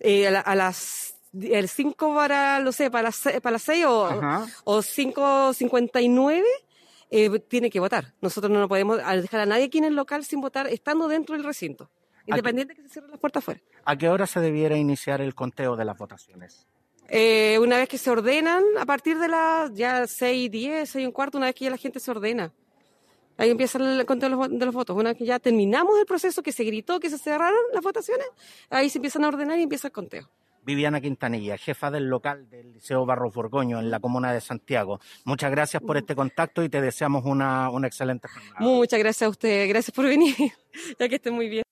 eh, a, la- a las el 5 para, no sé, para las, para las 6 o, Ajá. o 5.59, eh, tiene que votar. Nosotros no podemos dejar a nadie aquí en el local sin votar estando dentro del recinto, independiente de que se cierren las puertas afuera. ¿A qué hora se debiera iniciar el conteo de las votaciones? Eh, una vez que se ordenan, a partir de las ya 6, 10, 6 y un cuarto, una vez que ya la gente se ordena. Ahí empieza el conteo de los, de los votos. Una vez que ya terminamos el proceso, que se gritó, que se cerraron las votaciones, ahí se empiezan a ordenar y empieza el conteo. Viviana Quintanilla, jefa del local del Liceo Barros Borgoño en la comuna de Santiago. Muchas gracias por este contacto y te deseamos una, una excelente jornada. Muchas gracias a usted, gracias por venir, <laughs> ya que estén muy bien.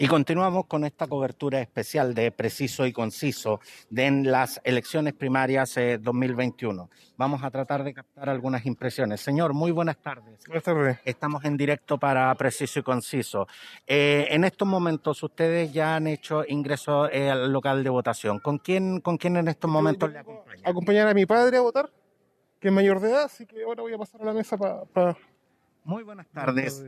Y continuamos con esta cobertura especial de preciso y conciso de en las elecciones primarias eh, 2021. Vamos a tratar de captar algunas impresiones. Señor, muy buenas tardes. Buenas tardes. Estamos en directo para Preciso y Conciso. Eh, en estos momentos ustedes ya han hecho ingreso eh, al local de votación. ¿Con quién, con quién en estos momentos le acompañan? Acompañar a mi padre a votar, que es mayor de edad, así que ahora voy a pasar a la mesa para... Muy buenas tardes.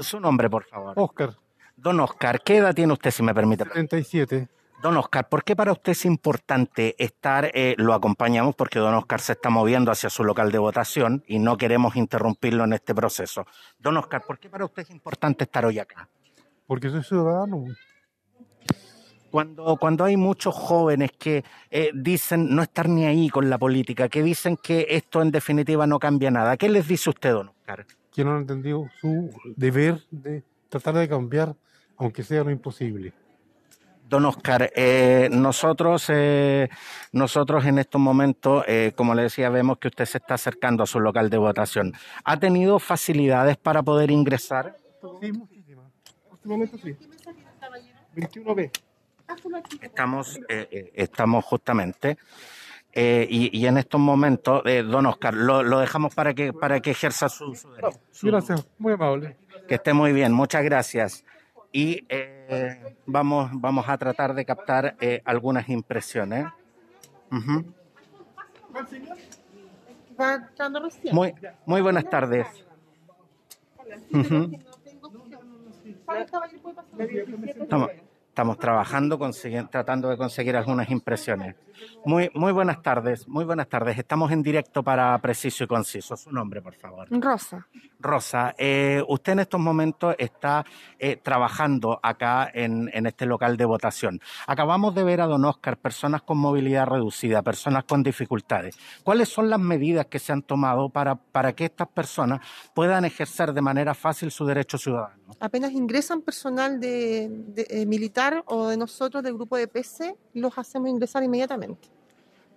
Su nombre, por favor. Oscar, Don Oscar, ¿qué edad tiene usted, si me permite? 37. Don Oscar, ¿por qué para usted es importante estar, eh, lo acompañamos porque don Oscar se está moviendo hacia su local de votación y no queremos interrumpirlo en este proceso? Don Oscar, ¿por qué para usted es importante estar hoy acá? Porque soy ciudadano. Cuando, cuando hay muchos jóvenes que eh, dicen no estar ni ahí con la política, que dicen que esto en definitiva no cambia nada, ¿qué les dice usted, don Oscar? Que no han entendido su deber de tratar de cambiar, aunque sea lo imposible. Don Oscar, eh, nosotros, eh, nosotros en estos momentos, eh, como le decía, vemos que usted se está acercando a su local de votación. ¿Ha tenido facilidades para poder ingresar? Sí, muchísimas. En este momento sí. 21B. Estamos, eh, eh, estamos justamente. y, y en estos momentos, don Oscar, lo, lo dejamos para que, para que ejerza su. Su- Gracias, muy amable. Que esté muy bien, muchas gracias. Y eh, vamos, vamos a tratar de captar eh, algunas impresiones. Muy, muy buenas tardes. Estamos, estamos trabajando, tratando de conseguir algunas impresiones. Muy, muy buenas tardes, muy buenas tardes. Estamos en directo para Preciso y Conciso. Su nombre, por favor. Rosa. Rosa, eh, usted en estos momentos está eh, trabajando acá en, en este local de votación. Acabamos de ver a don Oscar, personas con movilidad reducida, personas con dificultades. ¿Cuáles son las medidas que se han tomado para, para que estas personas puedan ejercer de manera fácil su derecho ciudadano? Apenas ingresan personal de, de, eh, militar o de nosotros del grupo de PC, los hacemos ingresar inmediatamente.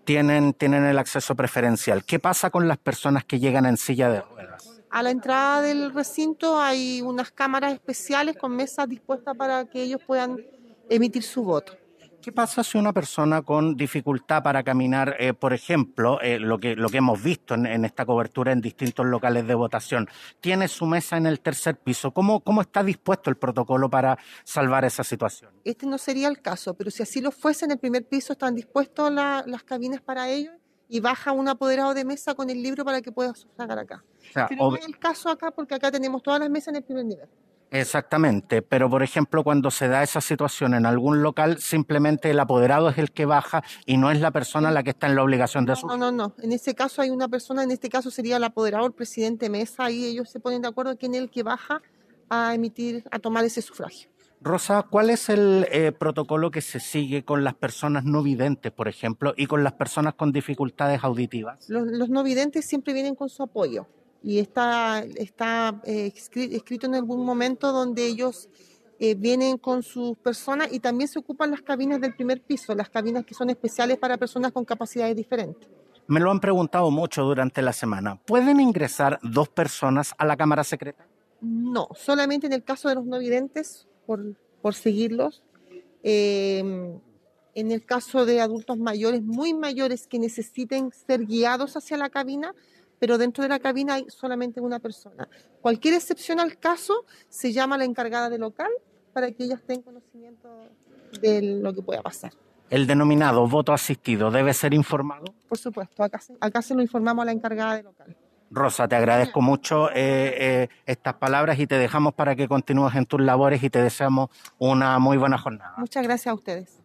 Tienen, tienen el acceso preferencial. ¿Qué pasa con las personas que llegan en silla de ruedas? A la entrada del recinto hay unas cámaras especiales con mesas dispuestas para que ellos puedan emitir su voto. ¿Qué pasa si una persona con dificultad para caminar, eh, por ejemplo, eh, lo, que, lo que hemos visto en, en esta cobertura en distintos locales de votación, tiene su mesa en el tercer piso? ¿Cómo, cómo está dispuesto el protocolo para salvar esa situación? Este no sería el caso, pero si así lo fuese, en el primer piso están dispuestos la- las cabinas para ellos y baja un apoderado de mesa con el libro para que pueda sacar acá. O sea, Pero no es el caso acá porque acá tenemos todas las mesas en el primer nivel. Exactamente, pero por ejemplo, cuando se da esa situación en algún local, simplemente el apoderado es el que baja y no es la persona la que está en la obligación de su. No, no, no. En ese caso hay una persona, en este caso sería el apoderado, el presidente mesa, y ellos se ponen de acuerdo quién es el que baja a emitir, a tomar ese sufragio. Rosa, ¿cuál es el eh, protocolo que se sigue con las personas no videntes, por ejemplo, y con las personas con dificultades auditivas? Los, los no videntes siempre vienen con su apoyo y está, está eh, escri- escrito en algún momento donde ellos eh, vienen con sus personas y también se ocupan las cabinas del primer piso, las cabinas que son especiales para personas con capacidades diferentes. Me lo han preguntado mucho durante la semana. ¿Pueden ingresar dos personas a la Cámara Secreta? No, solamente en el caso de los no videntes, por, por seguirlos. Eh, en el caso de adultos mayores, muy mayores, que necesiten ser guiados hacia la cabina, pero dentro de la cabina hay solamente una persona. Cualquier excepción al caso se llama a la encargada del local para que ellas tengan conocimiento de lo que pueda pasar. El denominado voto asistido debe ser informado. Por supuesto, acá se, acá se lo informamos a la encargada de local. Rosa, te agradezco mucho eh, eh, estas palabras y te dejamos para que continúes en tus labores y te deseamos una muy buena jornada. Muchas gracias a ustedes.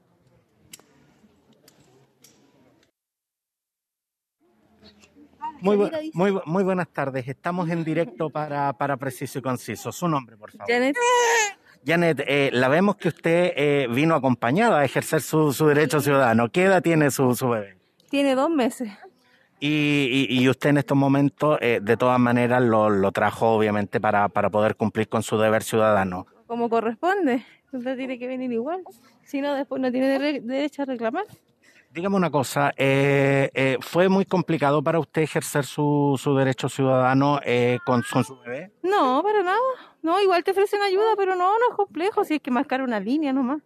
Muy, bu- muy, bu- muy buenas tardes. Estamos en directo para, para Preciso y Conciso. Su nombre, por favor. Janet, Janet, eh, la vemos que usted eh, vino acompañada a ejercer su, su derecho ciudadano. ¿Qué edad tiene su, su bebé? tiene dos meses. Y, y- y usted en estos momentos, eh, de todas maneras, lo, lo trajo obviamente para, para poder cumplir con su deber ciudadano. Como corresponde. Usted tiene que venir igual. Si no, después no tiene dere- derecho a reclamar. Dígame una cosa, eh, eh, ¿fue muy complicado para usted ejercer su, su derecho ciudadano eh, con, con su bebé? No, para nada. No, igual te ofrecen ayuda, pero no, no es complejo. Si es que marcar una línea nomás.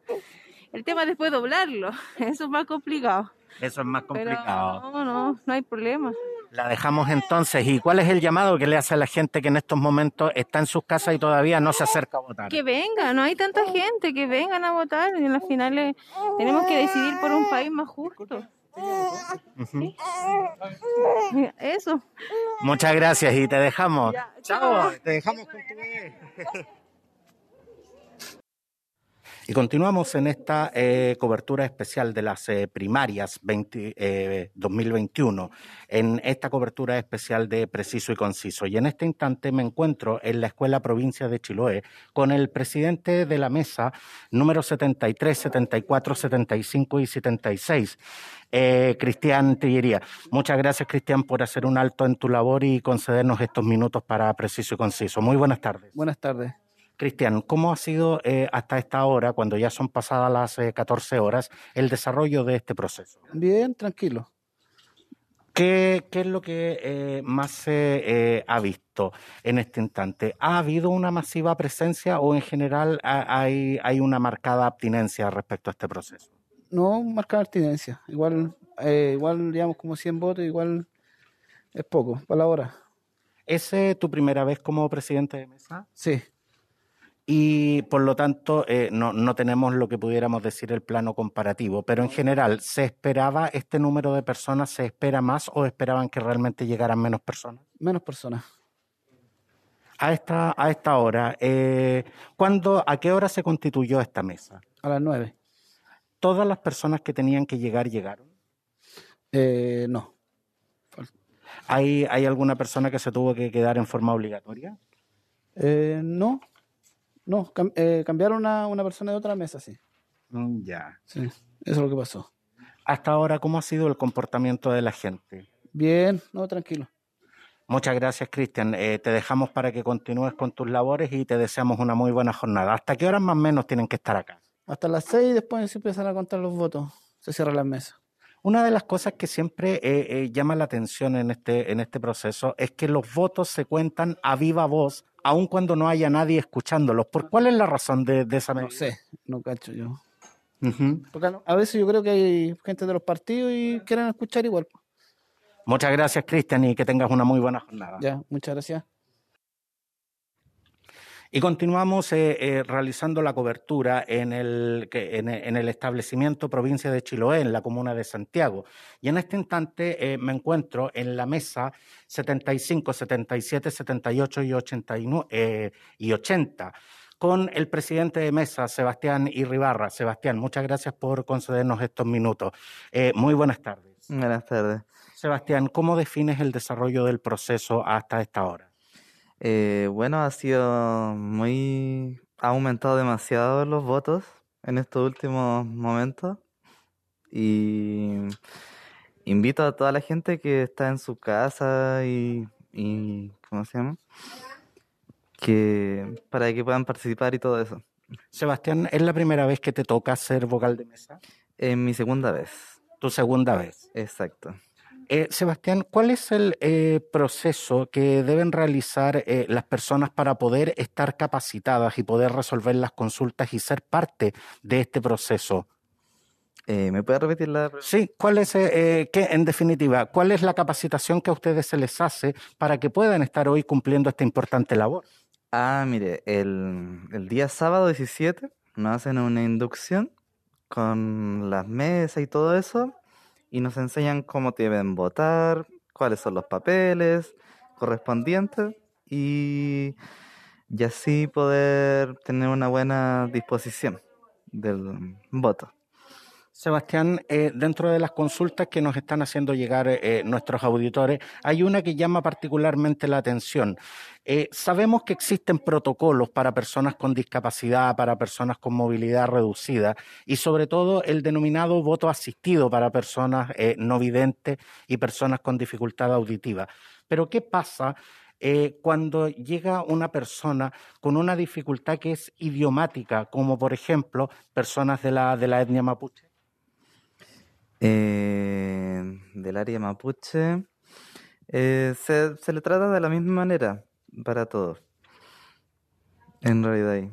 El tema es después doblarlo. <laughs> Eso es más complicado. Eso es más Pero complicado. no, no, no hay problema. La dejamos entonces. ¿Y cuál es el llamado que le hace a la gente que en estos momentos está en sus casas y todavía no se acerca a votar? Que venga, no hay tanta gente, que vengan a votar. Y en las finales tenemos que decidir por un país más justo. Eso. Muchas gracias y te dejamos. Chao, te dejamos con tu bebé. <laughs> Y continuamos en esta eh, cobertura especial de las eh, primarias 20, eh, 2021, en esta cobertura especial de Preciso y Conciso. Y en este instante me encuentro en la Escuela Provincia de Chiloé con el presidente de la mesa número 73, 74, 75 y 76, eh, Cristian Tillería. Muchas gracias, Cristian, por hacer un alto en tu labor y concedernos estos minutos para Preciso y Conciso. Muy buenas tardes. Buenas tardes. Cristian, ¿cómo ha sido eh, hasta esta hora, cuando ya son pasadas las eh, 14 horas, el desarrollo de este proceso? Bien, tranquilo. ¿Qué, qué es lo que eh, más se eh, ha visto en este instante? ¿Ha habido una masiva presencia o en general ha- hay, hay una marcada abstinencia respecto a este proceso? No marcar abstinencia. Igual, eh, igual digamos como 100 votos, igual es poco, para la hora. ¿Es tu primera vez como presidente de mesa? Sí. Y por lo tanto eh, no, no tenemos lo que pudiéramos decir el plano comparativo, pero en general, ¿se esperaba este número de personas? ¿Se espera más o esperaban que realmente llegaran menos personas? Menos personas. A esta, a esta hora, eh, ¿cuándo, ¿a qué hora se constituyó esta mesa? A las 9. ¿Todas las personas que tenían que llegar llegaron? Eh, no. ¿Hay, ¿Hay alguna persona que se tuvo que quedar en forma obligatoria? Eh, no. No, cam- eh, cambiaron a una persona de otra mesa, sí. Mm, Ya. Sí, eso es lo que pasó. Hasta ahora, ¿cómo ha sido el comportamiento de la gente? Bien, no, tranquilo. Muchas gracias, Cristian. Eh, te dejamos para que continúes con tus labores y te deseamos una muy buena jornada. ¿Hasta qué horas más o menos tienen que estar acá? Hasta las 6 después se empiezan a contar los votos. Se cierra la mesa. Una de las cosas que siempre eh, eh, llama la atención en este, en este proceso es que los votos se cuentan a viva voz, aun cuando no haya nadie escuchándolos. ¿Por cuál es la razón de, de esa medida? No sé, no cacho yo. Porque a- a veces yo creo que hay gente de los partidos y quieren escuchar igual. Muchas gracias, Cristian, y que tengas una muy buena jornada. Ya, muchas gracias. Y continuamos eh, eh, realizando la cobertura en el, que- en, en el establecimiento provincia de Chiloé, en la comuna de Santiago. Y en este instante eh, me encuentro en la mesa 75, 77, 78 y, 89, eh, y 80 con el presidente de mesa, Sebastián Irribarra. Sebastián, muchas gracias por concedernos estos minutos. Muy buenas tardes. Buenas tardes. Sebastián, ¿cómo defines el desarrollo del proceso hasta esta hora? Eh, bueno, ha sido muy... Ha aumentado demasiado los votos en estos últimos momentos y invito a toda la gente que está en su casa y, y ¿cómo se llama? Que para que puedan participar y todo eso. Sebastián, ¿es la primera vez que te toca ser vocal de mesa? Es mi segunda vez. Tu segunda vez. Exacto. Eh, Sebastián, ¿cuál es el eh, proceso que deben realizar eh, las personas para poder estar capacitadas y poder resolver las consultas y ser parte de este proceso? ¿Me puede repetir la pregunta? Sí, ¿cuál es, qué, en definitiva, cuál es la capacitación que a ustedes se les hace para que puedan estar hoy cumpliendo esta importante labor? Ah, mire, el, el día sábado 17 nos hacen una inducción con las mesas y todo eso y nos enseñan cómo deben votar, cuáles son los papeles correspondientes y, y así poder tener una buena disposición del voto. Sebastián, eh, dentro de las consultas que nos están haciendo llegar eh, nuestros auditores, hay una que llama particularmente la atención. Eh, sabemos que existen protocolos para personas con discapacidad, para personas con movilidad reducida y sobre todo el denominado voto asistido para personas no videntes y personas con dificultad auditiva. Pero ¿qué pasa cuando llega una persona con una dificultad que es idiomática, como por ejemplo personas de la, de la etnia mapuche? Eh, del área mapuche, eh, se, se le trata de la misma manera para todos. En realidad,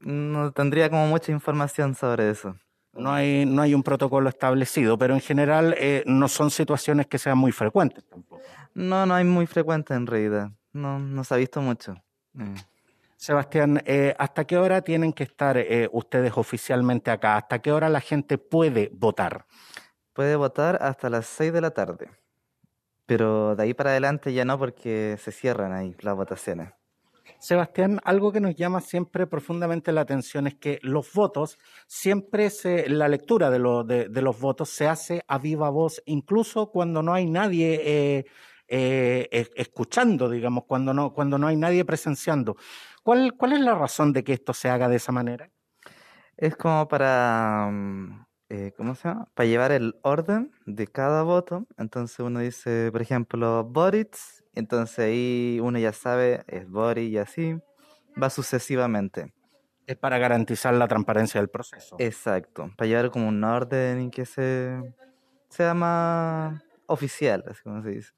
no tendría como mucha información sobre eso. No hay, no hay un protocolo establecido, pero en general eh, no son situaciones que sean muy frecuentes tampoco. No, no hay muy frecuente en realidad. No, no se ha visto mucho. Eh. Sebastián, eh, ¿hasta qué hora tienen que estar ustedes oficialmente acá? ¿Hasta qué hora la gente puede votar? Puede votar hasta las 6 de la tarde. Pero de ahí para adelante ya no porque se cierran ahí las votaciones. Sebastián, algo que nos llama siempre profundamente la atención es que los votos, siempre se, la lectura de, lo, de, de los votos se hace a viva voz, incluso cuando no hay nadie eh, eh, es- escuchando, digamos, cuando no, cuando no hay nadie presenciando. ¿Cuál, ¿Cuál es la razón de que esto se haga de esa manera? Es como para, mm, eh, ¿cómo se llama? Para llevar el orden de cada voto. Entonces uno dice, por ejemplo, Boric, entonces ahí uno ya sabe, es Boric y así, va sucesivamente. Es para garantizar la transparencia del proceso. Exacto, para llevar como un orden y que se sea más oficial, así como se dice.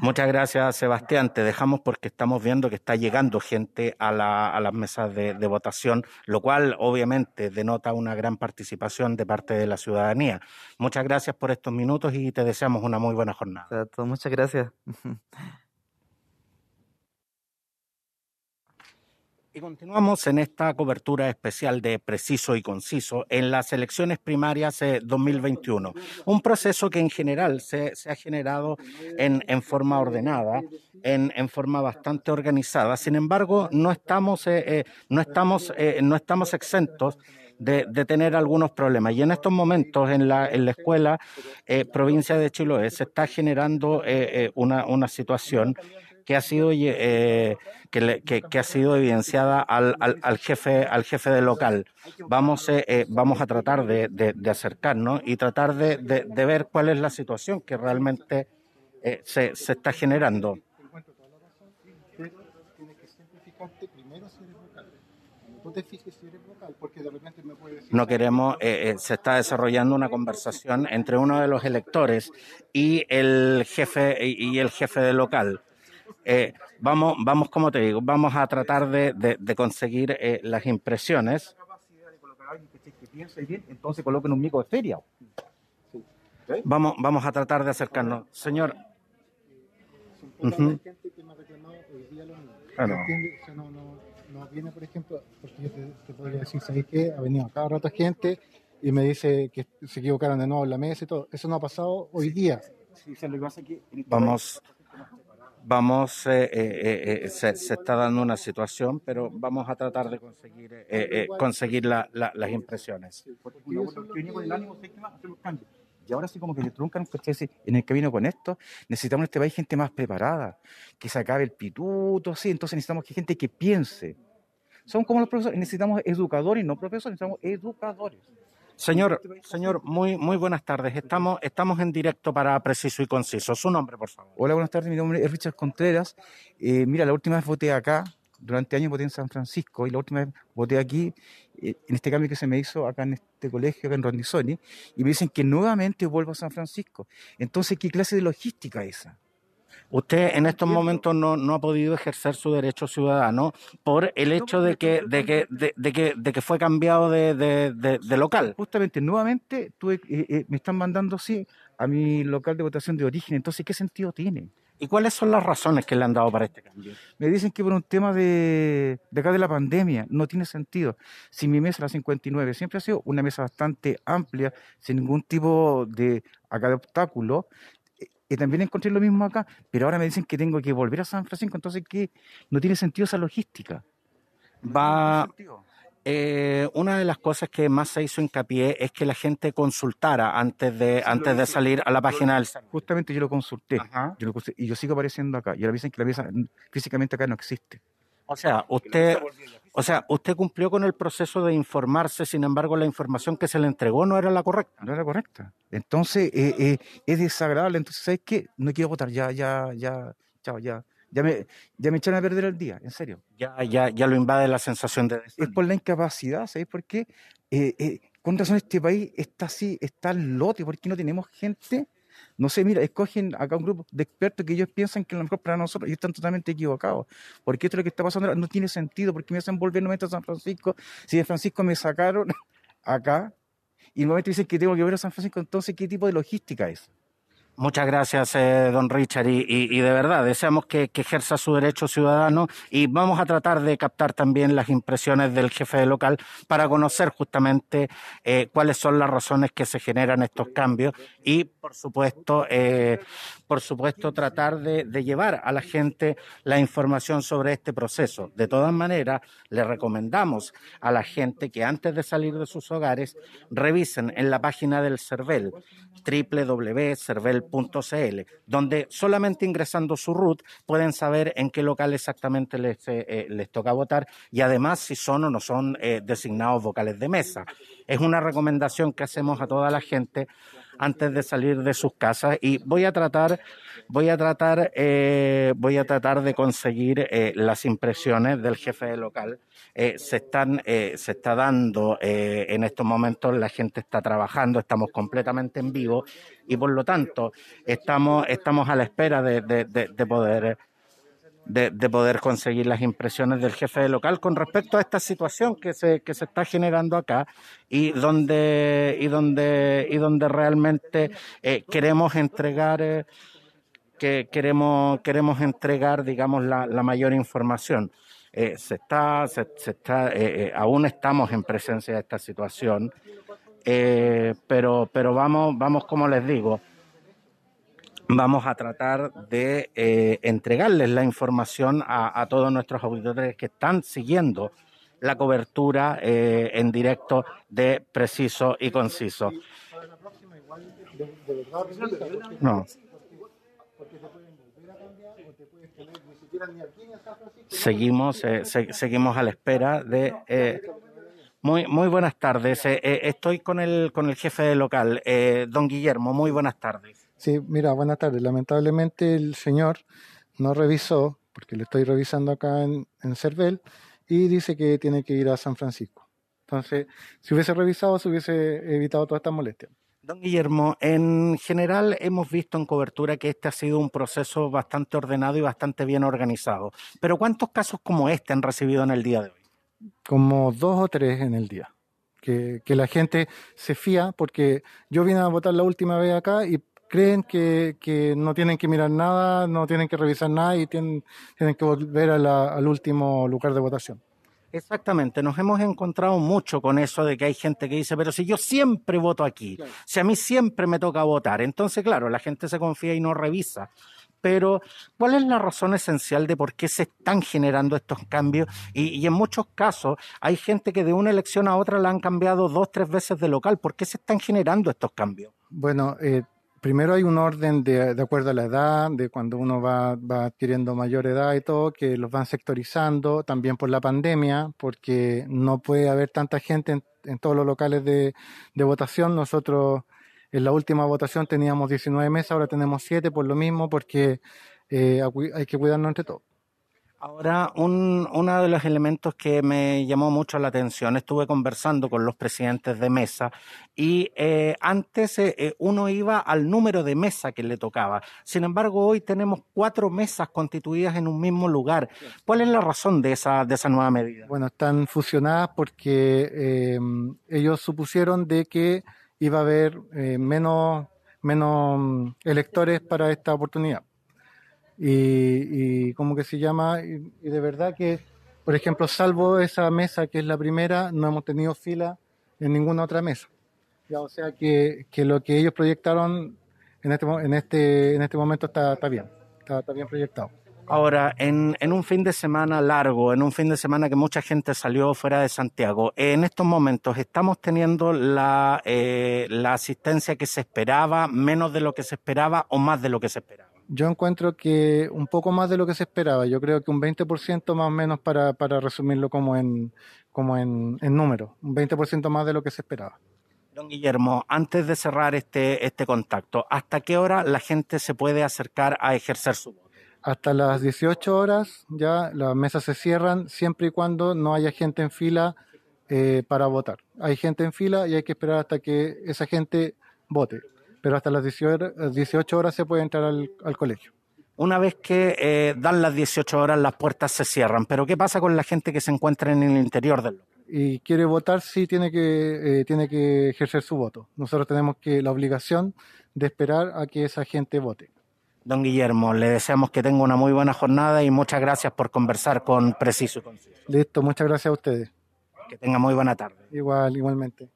Muchas gracias, Sebastián. Te dejamos porque estamos viendo que está llegando gente a, la- a las mesas de, de votación, lo cual obviamente denota una gran participación de parte de la ciudadanía. Muchas gracias por estos minutos y te deseamos una muy buena jornada. Exacto, muchas gracias. <laughs> Y continuamos en esta cobertura especial de Preciso y Conciso en las elecciones primarias eh, 2021. Un proceso que en general se, se ha generado en, en forma ordenada, en, en forma bastante organizada. Sin embargo, no estamos, eh, eh, no estamos, eh, no estamos exentos de, de tener algunos problemas. Y en estos momentos en la, en la escuela eh, provincia de Chiloé se está generando una, una situación que ha sido eh, que, ha sido evidenciada al, al- al jefe al jefe del local. Vamos eh, eh, vamos a tratar de, de- acercarnos y tratar de, de- ver cuál es la situación que realmente eh, se, se está generando. No queremos, eh, se está desarrollando una conversación entre uno de los electores y el jefe y el jefe del local. Eh, vamos, vamos, como te digo, vamos a tratar de, conseguir eh, las impresiones. entonces coloquen un mico de feria. Vamos, vamos a tratar de acercarnos. Señor. ¿Entiendes? O sea, no, no, viene, por ejemplo, porque yo te, podría decir, ¿sabéis qué? Ha venido cada rato gente y me dice que se equivocaron de nuevo en la mesa y todo. Eso no ha pasado hoy día. Este Vamos, eh, eh, eh, eh, se, se está dando una situación, pero vamos a tratar de conseguir, eh, eh, conseguir la- la- las impresiones. Y ahora sí como que le truncan, En el vino con esto, necesitamos en este país gente más preparada, que se acabe el pituto, sí, entonces necesitamos que gente que piense. Son como los profesores, necesitamos educadores, no profesores, necesitamos educadores. Señor, señor, muy, muy buenas tardes. Estamos, estamos en directo para Preciso y Conciso. Su nombre, por favor. Hola, buenas tardes. Mi nombre es Richard Contreras. Eh, mira, la última vez voté acá, durante años voté en San Francisco y la última vez voté aquí, eh, en este cambio que se me hizo acá en este colegio, acá en Rondizoni, y me dicen que nuevamente vuelvo a San Francisco. Entonces, ¿qué clase de logística es esa? Usted en estos momentos no, no ha podido ejercer su derecho ciudadano por el hecho de que, de que, de, de que, de que fue cambiado de, de- local. Justamente, nuevamente eh, eh, me están mandando sí a mi local de votación de origen. Entonces, ¿qué sentido tiene? ¿Y cuáles son las razones que le han dado para este cambio? Me dicen que por un tema de, de acá de la pandemia, no tiene sentido. Si mi mesa, la 59, siempre ha sido una mesa bastante amplia, sin ningún tipo de, acá de obstáculo, y también encontré lo mismo acá, pero ahora me dicen que tengo que volver a San Francisco, entonces que no tiene sentido esa logística. Va, eh, una de las cosas que más se hizo hincapié es que la gente consultara antes de, antes de salir a la página del Justamente yo lo consulté, yo lo consulté, y yo sigo apareciendo acá, y ahora dicen que la mesa físicamente acá no existe. O sea, usted, o sea, usted cumplió con el proceso de informarse, sin embargo, la información que se le entregó no era la correcta. No era correcta. Entonces, eh, eh, es desagradable. Entonces, ¿sabes qué? No quiero votar. Ya, ya, ya, chao, ya. Ya me, ya me echaron a perder el día, en serio. Ya, ya, ya lo invade la sensación de Es por la incapacidad, ¿sabes por qué? Eh, eh, con razón este país está así, está al lote, porque no tenemos gente no sé, mira, escogen acá un grupo de expertos que ellos piensan que es lo mejor para nosotros y están totalmente equivocados. Porque esto es lo que está pasando no tiene sentido, porque me hacen volver nuevamente a San Francisco. Si de Francisco me sacaron <laughs> acá y nuevamente dicen que tengo que volver a San Francisco, entonces, ¿qué tipo de logística es? Muchas gracias, eh, don Richard, y, y, y, de verdad deseamos que, que, ejerza su derecho ciudadano y vamos a tratar de captar también las impresiones del jefe de local para conocer justamente eh, cuáles son las razones que se generan estos cambios y, por supuesto, eh, por supuesto, tratar de, llevar a la gente la información sobre este proceso. De todas maneras, le recomendamos a la gente que antes de salir de sus hogares revisen en la página del CERVEL www.cervel.cl, donde solamente ingresando su root pueden saber en qué local exactamente les, eh, les toca votar y además si son o no son eh, designados vocales de mesa. Es una recomendación que hacemos a toda la gente antes de salir de sus casas y voy a tratar voy a tratar eh, voy a tratar de conseguir eh, las impresiones del jefe de local. Eh, se están se está dando en estos momentos la gente está trabajando estamos completamente en vivo y por lo tanto estamos estamos a la espera de poder de, de, poder conseguir las impresiones del jefe de local con respecto a esta situación que se, que se está generando acá y donde, y donde, y donde realmente eh, queremos entregar, eh, que queremos, queremos entregar, digamos, la, la mayor información. Eh, se está, se, se está, aún estamos en presencia de esta situación, pero, pero vamos, vamos, como les digo, vamos a tratar de eh, entregarles la información a, todos nuestros auditores que están siguiendo la cobertura eh, en directo de Preciso y Conciso. No. Seguimos, eh, se, seguimos a la espera de. Eh, muy, muy buenas tardes. estoy con el, con el jefe del local, don Guillermo. Muy buenas tardes. Sí, mira, buenas tardes. Lamentablemente el señor no revisó, porque le estoy revisando acá en, en Cervel, y dice que tiene que ir a San Francisco. Entonces, si hubiese revisado, se hubiese evitado toda esta molestia. Don Guillermo, en general hemos visto en cobertura que este ha sido un proceso bastante ordenado y bastante bien organizado. Pero ¿cuántos casos como este han recibido en el día de hoy? Como dos o tres en el día. Que, que la gente se fía, porque yo vine a votar la última vez acá y creen que, que, no tienen que mirar nada, no tienen que revisar nada y tienen, tienen que volver a la, al último lugar de votación. Exactamente, nos hemos encontrado mucho con eso de que hay gente que dice, pero si yo siempre voto aquí, claro. si a mí siempre me toca votar, entonces claro, la gente se confía y no revisa. Pero, ¿cuál es la razón esencial de por qué se están generando estos cambios? Y, y en muchos casos hay gente que de una elección a otra la han cambiado dos, tres veces de local. ¿Por qué se están generando estos cambios? Bueno, eh, primero hay un orden de, de, acuerdo a la edad, de cuando uno va, adquiriendo mayor edad y todo, que los van sectorizando, también por la pandemia, porque no puede haber tanta gente en, en todos los locales de, de, votación. Nosotros en la última votación teníamos 19 mesas, ahora tenemos 7 por lo mismo, porque eh, hay que cuidarnos entre todos. Ahora, un, uno de los elementos que me llamó mucho la atención, estuve conversando con los presidentes de mesa y eh, antes eh, uno iba al número de mesa que le tocaba. Sin embargo, hoy tenemos cuatro mesas constituidas en un mismo lugar. ¿Cuál es la razón de esa, de esa nueva medida? Bueno, están fusionadas porque eh, ellos supusieron de que iba a haber menos, menos electores para esta oportunidad. Y, y como que se llama, y, y de verdad que, por ejemplo, salvo esa mesa que es la primera, no hemos tenido fila en ninguna otra mesa. Ya, o sea que, que lo que ellos proyectaron en este, en este, en este momento está, está bien, está, está bien proyectado. Ahora, en, en un fin de semana largo, en un fin de semana que mucha gente salió fuera de Santiago, en estos momentos estamos teniendo la, eh, la asistencia que se esperaba, menos de lo que se esperaba o más de lo que se esperaba. Yo encuentro que un poco más de lo que se esperaba, yo creo que un 20% más o menos para, para resumirlo como en, como en, en número, un 20% más de lo que se esperaba. Don Guillermo, antes de cerrar este, este contacto, ¿hasta qué hora la gente se puede acercar a ejercer su voto? Hasta las 18 horas ya las mesas se cierran siempre y cuando no haya gente en fila eh, para votar. Hay gente en fila y hay que esperar hasta que esa gente vote. Pero hasta las 18 horas, 18 horas se puede entrar al, al colegio. Una vez que eh, dan las 18 horas, las puertas se cierran. Pero ¿qué pasa con la gente que se encuentra en el interior del local? Y quiere votar, sí tiene que, eh, tiene que ejercer su voto. Nosotros tenemos que la obligación de esperar a que esa gente vote. Don Guillermo, le deseamos que tenga una muy buena jornada y muchas gracias por conversar con Preciso y Conciso. Listo, muchas gracias a ustedes. Que tenga muy buena tarde. Igual, igualmente.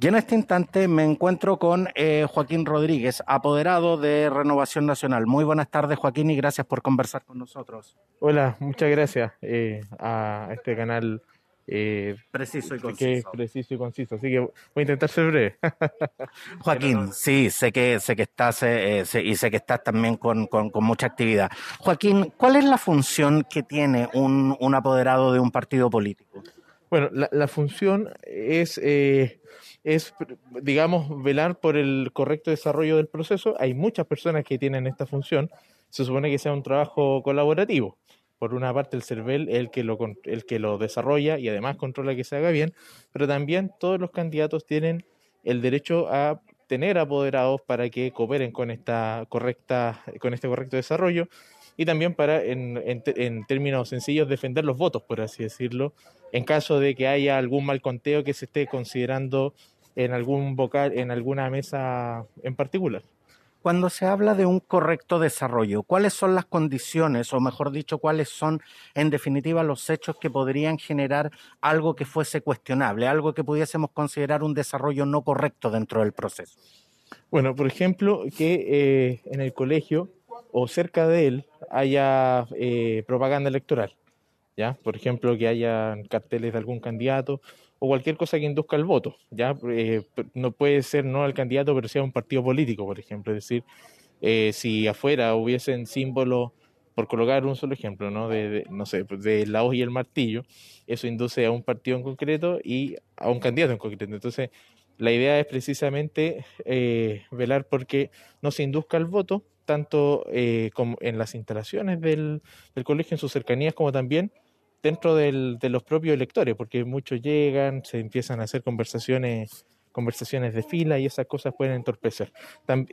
Y en este instante me encuentro con eh, Joaquín Rodríguez, apoderado de Renovación Nacional. Muy buenas tardes, Joaquín, y gracias por conversar con nosotros. Hola, muchas gracias eh, a este canal eh, preciso y que es conciso. preciso y conciso. Así que voy a intentar ser breve. <laughs> Joaquín, sí, sé que sé que estás eh, sé- y sé que estás también con, con- con mucha actividad. Joaquín, ¿cuál es la función que tiene un, un apoderado de un partido político? Bueno, la, la función es, eh, es, digamos, velar por el correcto desarrollo del proceso. Hay muchas personas que tienen esta función. Se supone que sea un trabajo colaborativo. Por una parte, el CERVEL el que, lo, el que lo desarrolla y además controla que se haga bien, pero también todos los candidatos tienen el derecho a tener apoderados para que cooperen con esta correcta, con este correcto desarrollo y también para, en, en términos sencillos, defender los votos, por así decirlo, en caso de que haya algún mal conteo que se esté considerando en algún vocal, en alguna mesa en particular. Cuando se habla de un correcto desarrollo, ¿cuáles son las condiciones, o mejor dicho, cuáles son en definitiva los hechos que podrían generar algo que fuese cuestionable, algo que pudiésemos considerar un desarrollo no correcto dentro del proceso? Bueno, por ejemplo, que eh, en el colegio o cerca de él haya eh, propaganda electoral, ¿ya? Por ejemplo, que haya carteles de algún candidato o cualquier cosa que induzca el voto, ¿ya? Eh, no puede ser no al candidato, pero sea un partido político, por ejemplo. Es decir, eh, si afuera hubiesen símbolos, por colocar un solo ejemplo, ¿no? De, de- no sé, pues, de la hoz y el martillo, eso induce a un partido en concreto y a un candidato en concreto. Entonces, la idea es precisamente eh, velar porque no se induzca el voto, tanto eh, como en las instalaciones del, del colegio, en sus cercanías, como también dentro del- de los propios electores, porque muchos llegan, se empiezan a hacer conversaciones conversaciones de fila y esas cosas pueden entorpecer.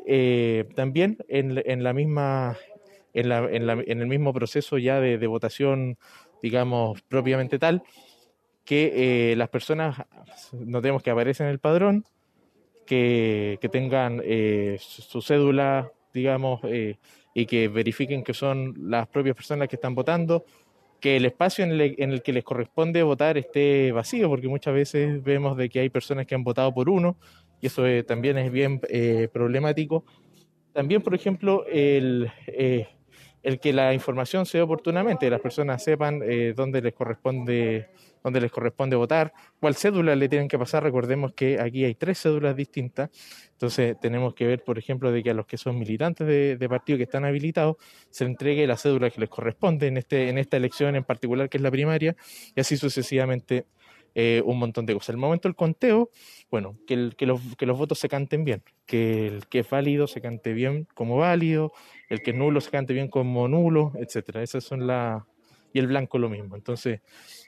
Eh, también en, la misma en, la- en la- en el mismo proceso ya de, de votación, digamos, propiamente tal, que eh, las personas notemos que aparecen en el padrón, que, que tengan eh, su su cédula, digamos, eh, y que verifiquen que son las propias personas que están votando, que el espacio en el, que les corresponde votar esté vacío, porque muchas veces vemos de que hay personas que han votado por uno, y eso eh, también es bien eh, problemático. También, por ejemplo, el, el que la información se dé oportunamente, las personas sepan dónde les corresponde dónde les corresponde votar, cuál cédula le tienen que pasar. Recordemos que aquí hay tres cédulas distintas, entonces tenemos que ver, por ejemplo, de que a los que son militantes de, de partido que están habilitados se entregue la cédula que les corresponde en, este, en esta elección en particular, que es la primaria, y así sucesivamente eh, un montón de cosas. El momento del conteo, bueno, que, el- que, los, que los votos se canten bien, que el que es válido se cante bien como válido, el que es nulo se cante bien como nulo, etcétera. Esas son las y el blanco lo mismo. Entonces,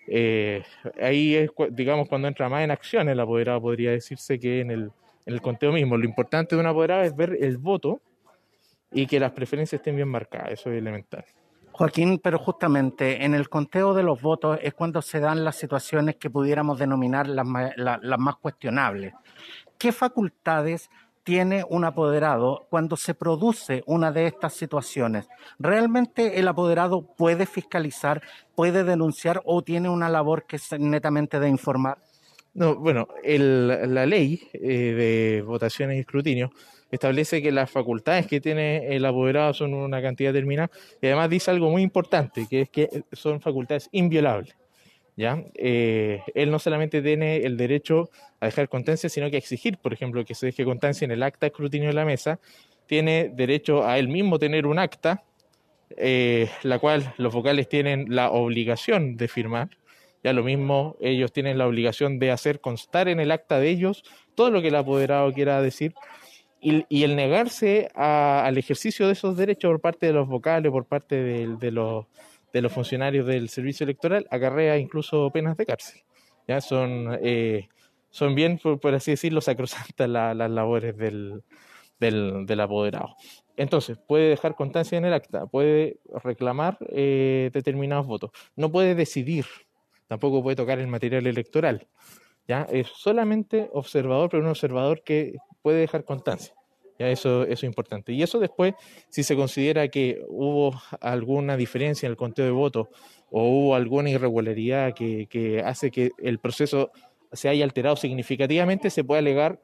eh, ahí es, digamos, cuando entra más en acción el apoderado, podría decirse que en el, en el conteo mismo. Lo importante de un apoderado es ver el voto y que las preferencias estén bien marcadas, eso es elemental. Joaquín, pero justamente en el conteo de los votos es cuando se dan las situaciones que pudiéramos denominar las, las más cuestionables. ¿Qué facultades tiene un apoderado cuando se produce una de estas situaciones? ¿Realmente el apoderado puede fiscalizar, puede denunciar o tiene una labor que es netamente de informar? No, bueno, la ley eh, de votaciones y escrutinio establece que las facultades que tiene el apoderado son una cantidad determinada y además dice algo muy importante, que es que son facultades inviolables. ¿Ya? Eh, él no solamente tiene el derecho a dejar constancia, sino que a exigir, por ejemplo, que se deje constancia en el acta de escrutinio de la mesa, tiene derecho a él mismo tener un acta, eh, la cual los vocales tienen la obligación de firmar, ya lo mismo ellos tienen la obligación de hacer constar en el acta de ellos todo lo que el apoderado quiera decir, y, el negarse al ejercicio de esos derechos por parte de los vocales, por parte de los de los funcionarios del servicio electoral acarrea incluso penas de cárcel. Ya son, eh, son bien, por, así decirlo, sacrosantas las labores del, del, apoderado. Entonces, puede dejar constancia en el acta, puede reclamar eh, determinados votos, no puede decidir, tampoco puede tocar el material electoral. ¿ya? Es solamente observador, pero un observador que puede dejar constancia. Ya eso, eso es importante. Y eso después, si se considera que hubo alguna diferencia en el conteo de votos o hubo alguna irregularidad que, que hace que el proceso se haya alterado significativamente, se puede alegar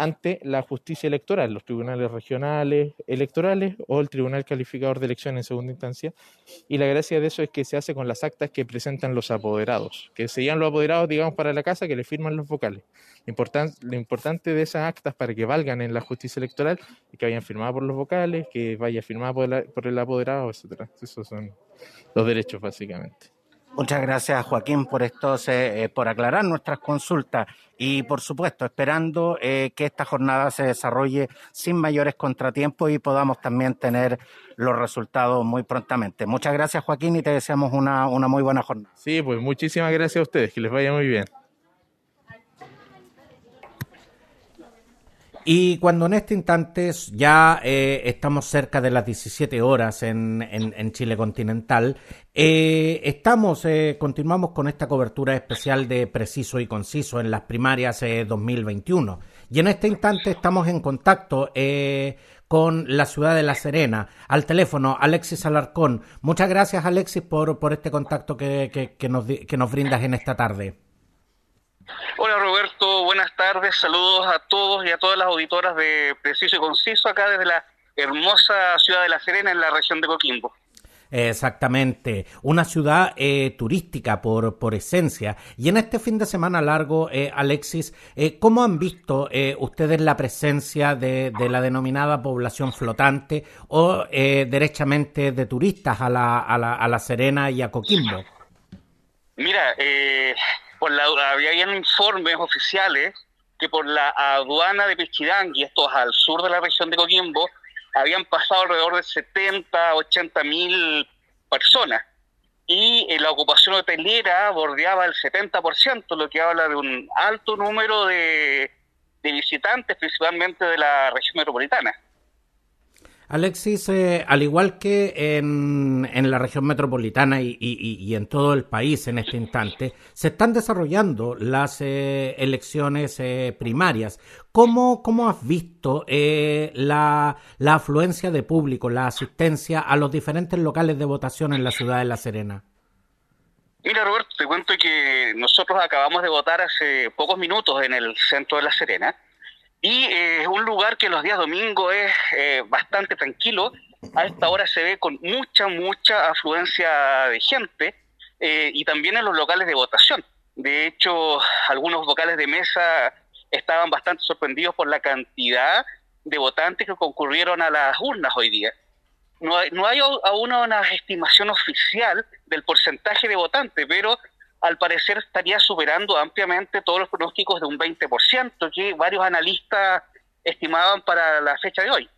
ante la justicia electoral, los tribunales regionales electorales o el tribunal calificador de elección en segunda instancia. Y la gracia de eso es que se hace con las actas que presentan los apoderados, que serían los apoderados, digamos, para la casa que le firman los vocales. lo importante de esas actas para que valgan en la justicia electoral es que vayan firmadas por los vocales, que vaya firmada por, por el apoderado, etcétera. Esos son los derechos básicamente. Muchas gracias, Joaquín, por estos, eh, eh, por aclarar nuestras consultas y, por supuesto, esperando eh, que esta jornada se desarrolle sin mayores contratiempos y podamos también tener los resultados muy prontamente. Muchas gracias, Joaquín, y te deseamos una, una muy buena jornada. Sí, pues muchísimas gracias a ustedes, que les vaya muy bien. Y cuando en este instante ya eh, estamos cerca de las 17 horas en, en, Chile continental, eh, estamos, eh, continuamos con esta cobertura especial de preciso y conciso en las primarias 2021. Y en este instante estamos en contacto con la ciudad de La Serena. Al teléfono, Alexis Alarcón. Muchas gracias, Alexis, por, por este contacto que, que, que, nos, que nos brindas en esta tarde. Hola Roberto, buenas tardes, saludos a todos y a todas las auditoras de Preciso y Conciso acá desde la hermosa ciudad de La Serena en la región de Coquimbo. Exactamente, una ciudad eh, turística por, por esencia. Y en este fin de semana largo, eh, Alexis, eh, ¿cómo han visto ustedes la presencia de, de, la denominada población flotante o derechamente de turistas a la, a, la, a la Serena y a Coquimbo? Mira, eh, por la, habían informes oficiales que por la aduana de Pichidangui, esto es al sur de la región de Coquimbo, habían pasado alrededor de 70, 80 mil personas. Y eh, la ocupación hotelera bordeaba el 70%, lo que habla de un alto número de visitantes, principalmente de la región metropolitana. Alexis, eh, al igual que en, en, la región metropolitana y, y, en todo el país en este instante, se están desarrollando las eh, elecciones eh, primarias. ¿Cómo, ¿Cómo, has visto la, la afluencia de público, la asistencia a los diferentes locales de votación en la ciudad de La Serena? Mira, Roberto, te cuento que nosotros acabamos de votar hace pocos minutos en el centro de La Serena y es eh, un lugar que los días domingos es eh, bastante tranquilo. A esta hora se ve con mucha, mucha afluencia de gente eh, y también en los locales de votación. De hecho, algunos vocales de mesa estaban bastante sorprendidos por la cantidad de votantes que concurrieron a las urnas hoy día. No hay, no hay aún una estimación oficial del porcentaje de votantes, pero al parecer estaría superando ampliamente todos los pronósticos de un 20% que varios analistas estimaban para la fecha de hoy.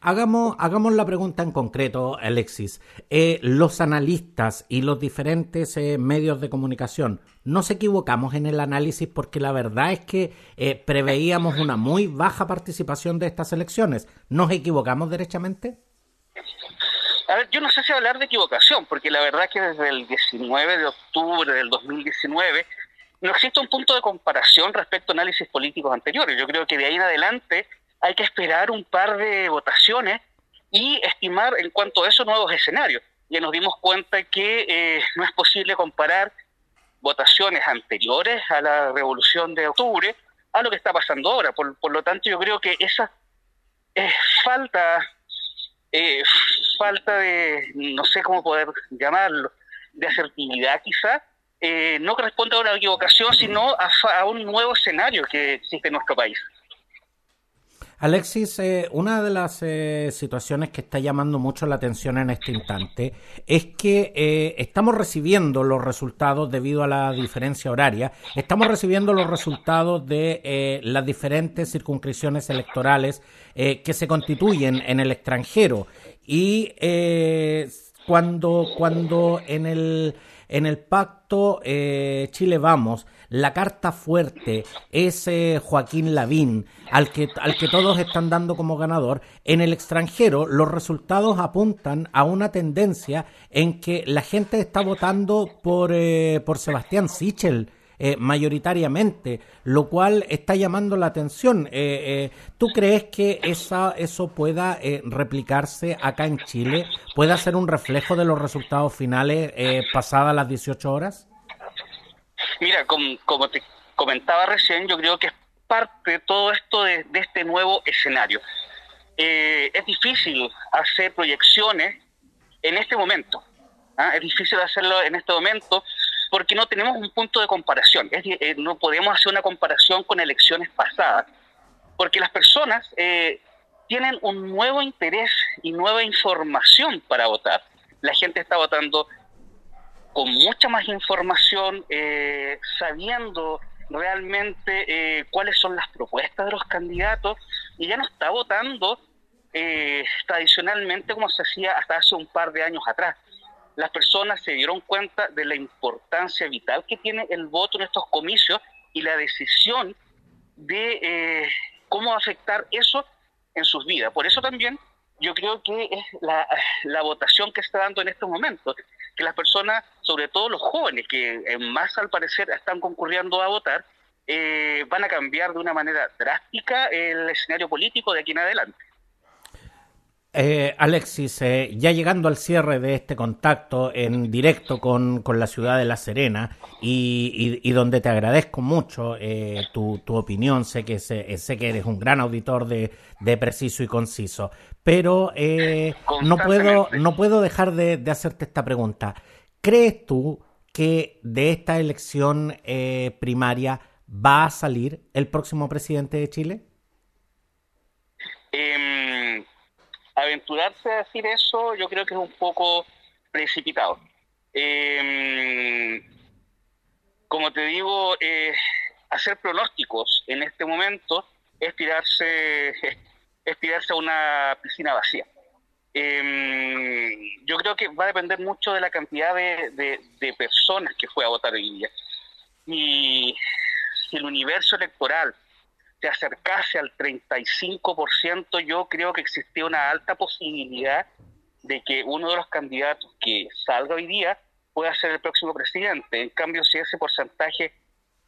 Hagamos, hagamos la pregunta en concreto, Alexis. Eh, los analistas y los diferentes eh, medios de comunicación, ¿nos equivocamos en el análisis porque la verdad es que eh, preveíamos una muy baja participación de estas elecciones? ¿Nos equivocamos derechamente? A ver, yo no sé si hablar de equivocación, porque la verdad es que desde el 19 de octubre del 2019 no existe un punto de comparación respecto a análisis políticos anteriores. Yo creo que de ahí en adelante hay que esperar un par de votaciones y estimar en cuanto a esos nuevos escenarios. Ya nos dimos cuenta que eh, no es posible comparar votaciones anteriores a la revolución de octubre a lo que está pasando ahora. Por, por lo tanto, yo creo que esa eh, falta, eh, falta de, no sé cómo poder llamarlo, de asertividad quizá, eh, no corresponde a una equivocación, sino a, a un nuevo escenario que existe en nuestro país. Alexis, eh, una de las eh, situaciones que está llamando mucho la atención en este instante es que eh, estamos recibiendo los resultados debido a la diferencia horaria, estamos recibiendo los resultados de las diferentes circunscripciones electorales que se constituyen en el extranjero. Y cuando, cuando en el en el pacto Chile Vamos la carta fuerte es Joaquín Lavín, al que, al que todos están dando como ganador. En el extranjero, los resultados apuntan a una tendencia en que la gente está votando por, eh, por Sebastián Sichel. Eh, mayoritariamente, lo cual está llamando la atención. Eh, ¿Tú crees que esa, eso pueda replicarse acá en Chile? ¿Pueda ser un reflejo de los resultados finales pasadas las 18 horas? Mira, como, te comentaba recién, yo creo que es parte de todo esto de, este nuevo escenario. Eh, es difícil hacer proyecciones en este momento. ¿ah? Es difícil hacerlo en este momento porque no tenemos un punto de comparación. Eh, no podemos hacer una comparación con elecciones pasadas, porque las personas eh, tienen un nuevo interés y nueva información para votar. La gente está votando con mucha más información, eh, sabiendo realmente eh, cuáles son las propuestas de los candidatos y ya no está votando eh, tradicionalmente como se hacía hasta hace un par de años atrás. Las personas se dieron cuenta de la importancia vital que tiene el voto en estos comicios y la decisión de cómo afectar eso en sus vidas. Por eso también yo creo que es la, votación que está dando en estos momentos que las personas, sobre todo los jóvenes, que en más al parecer están concurriendo a votar, eh, van a cambiar de una manera drástica el escenario político de aquí en adelante. Eh, Alexis, eh, ya llegando al cierre de este contacto en directo con, la ciudad de La Serena y, donde te agradezco mucho tu, opinión, sé que, sé, que eres un gran auditor de, de Preciso y Conciso, pero no, puedo, no puedo dejar de, hacerte esta pregunta. ¿Crees tú que de esta elección primaria va a salir el próximo presidente de Chile? Aventurarse a decir eso yo creo que es un poco precipitado. Em, como te digo, eh, hacer pronósticos en este momento es tirarse, <laughs> es tirarse a una piscina vacía. Em, yo creo que va a depender mucho de la cantidad de, de personas que fue a votar hoy día. Y si el universo electoral se acercase al 35%, yo creo que existía una alta posibilidad de que uno de los candidatos que salga hoy día pueda ser el próximo presidente. En cambio, si ese porcentaje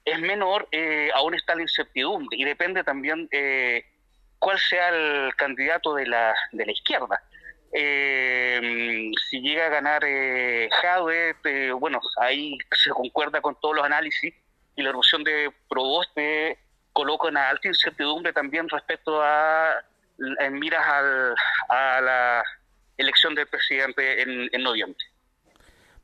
es menor, eh, aún está la incertidumbre y depende también eh, cuál sea el candidato de la, de la izquierda. Eh, si llega a ganar eh, Jadwe, bueno, ahí se concuerda con todos los análisis y la erupción de Proboste coloca una alta incertidumbre también respecto a en miras a la elección del presidente en, noviembre.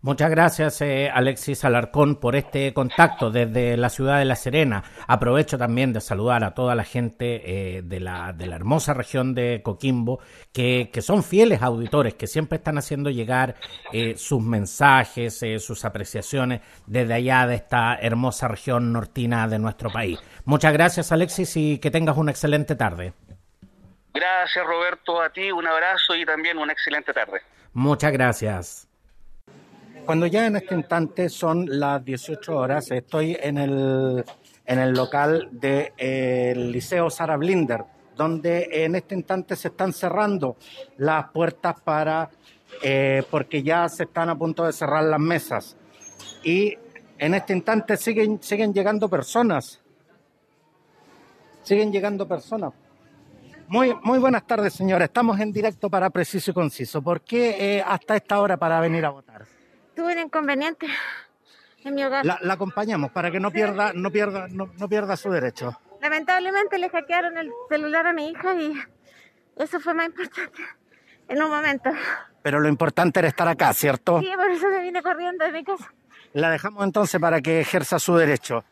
Muchas gracias, eh, Alexis Alarcón, por este contacto desde la ciudad de La Serena. Aprovecho también de saludar a toda la gente eh, de, la, de la hermosa región de Coquimbo, que, que son fieles auditores, que siempre están haciendo llegar eh, sus mensajes, sus apreciaciones desde allá de esta hermosa región nortina de nuestro país. Muchas gracias, Alexis, y que tengas una excelente tarde. Gracias, Roberto, a ti un abrazo y también una excelente tarde. Muchas gracias. Cuando ya en este instante son las 18 horas, estoy en el, en el local del Liceo Sara Blinder, donde en este instante se están cerrando las puertas para, eh, porque ya se están a punto de cerrar las mesas. Y en este instante siguen, siguen llegando personas siguen llegando personas. Muy, muy buenas tardes, señora. Estamos en directo para Preciso y Conciso. ¿Por qué eh, hasta esta hora para venir a votar? Tuve un inconveniente en mi hogar. La, la acompañamos para que no pierda, no pierda, no, no pierda su derecho. Lamentablemente le hackearon el celular a mi hija y eso fue más importante en un momento. Pero lo importante era estar acá, ¿cierto? Sí, por eso me vine corriendo de mi casa. La dejamos entonces para que ejerza su derecho.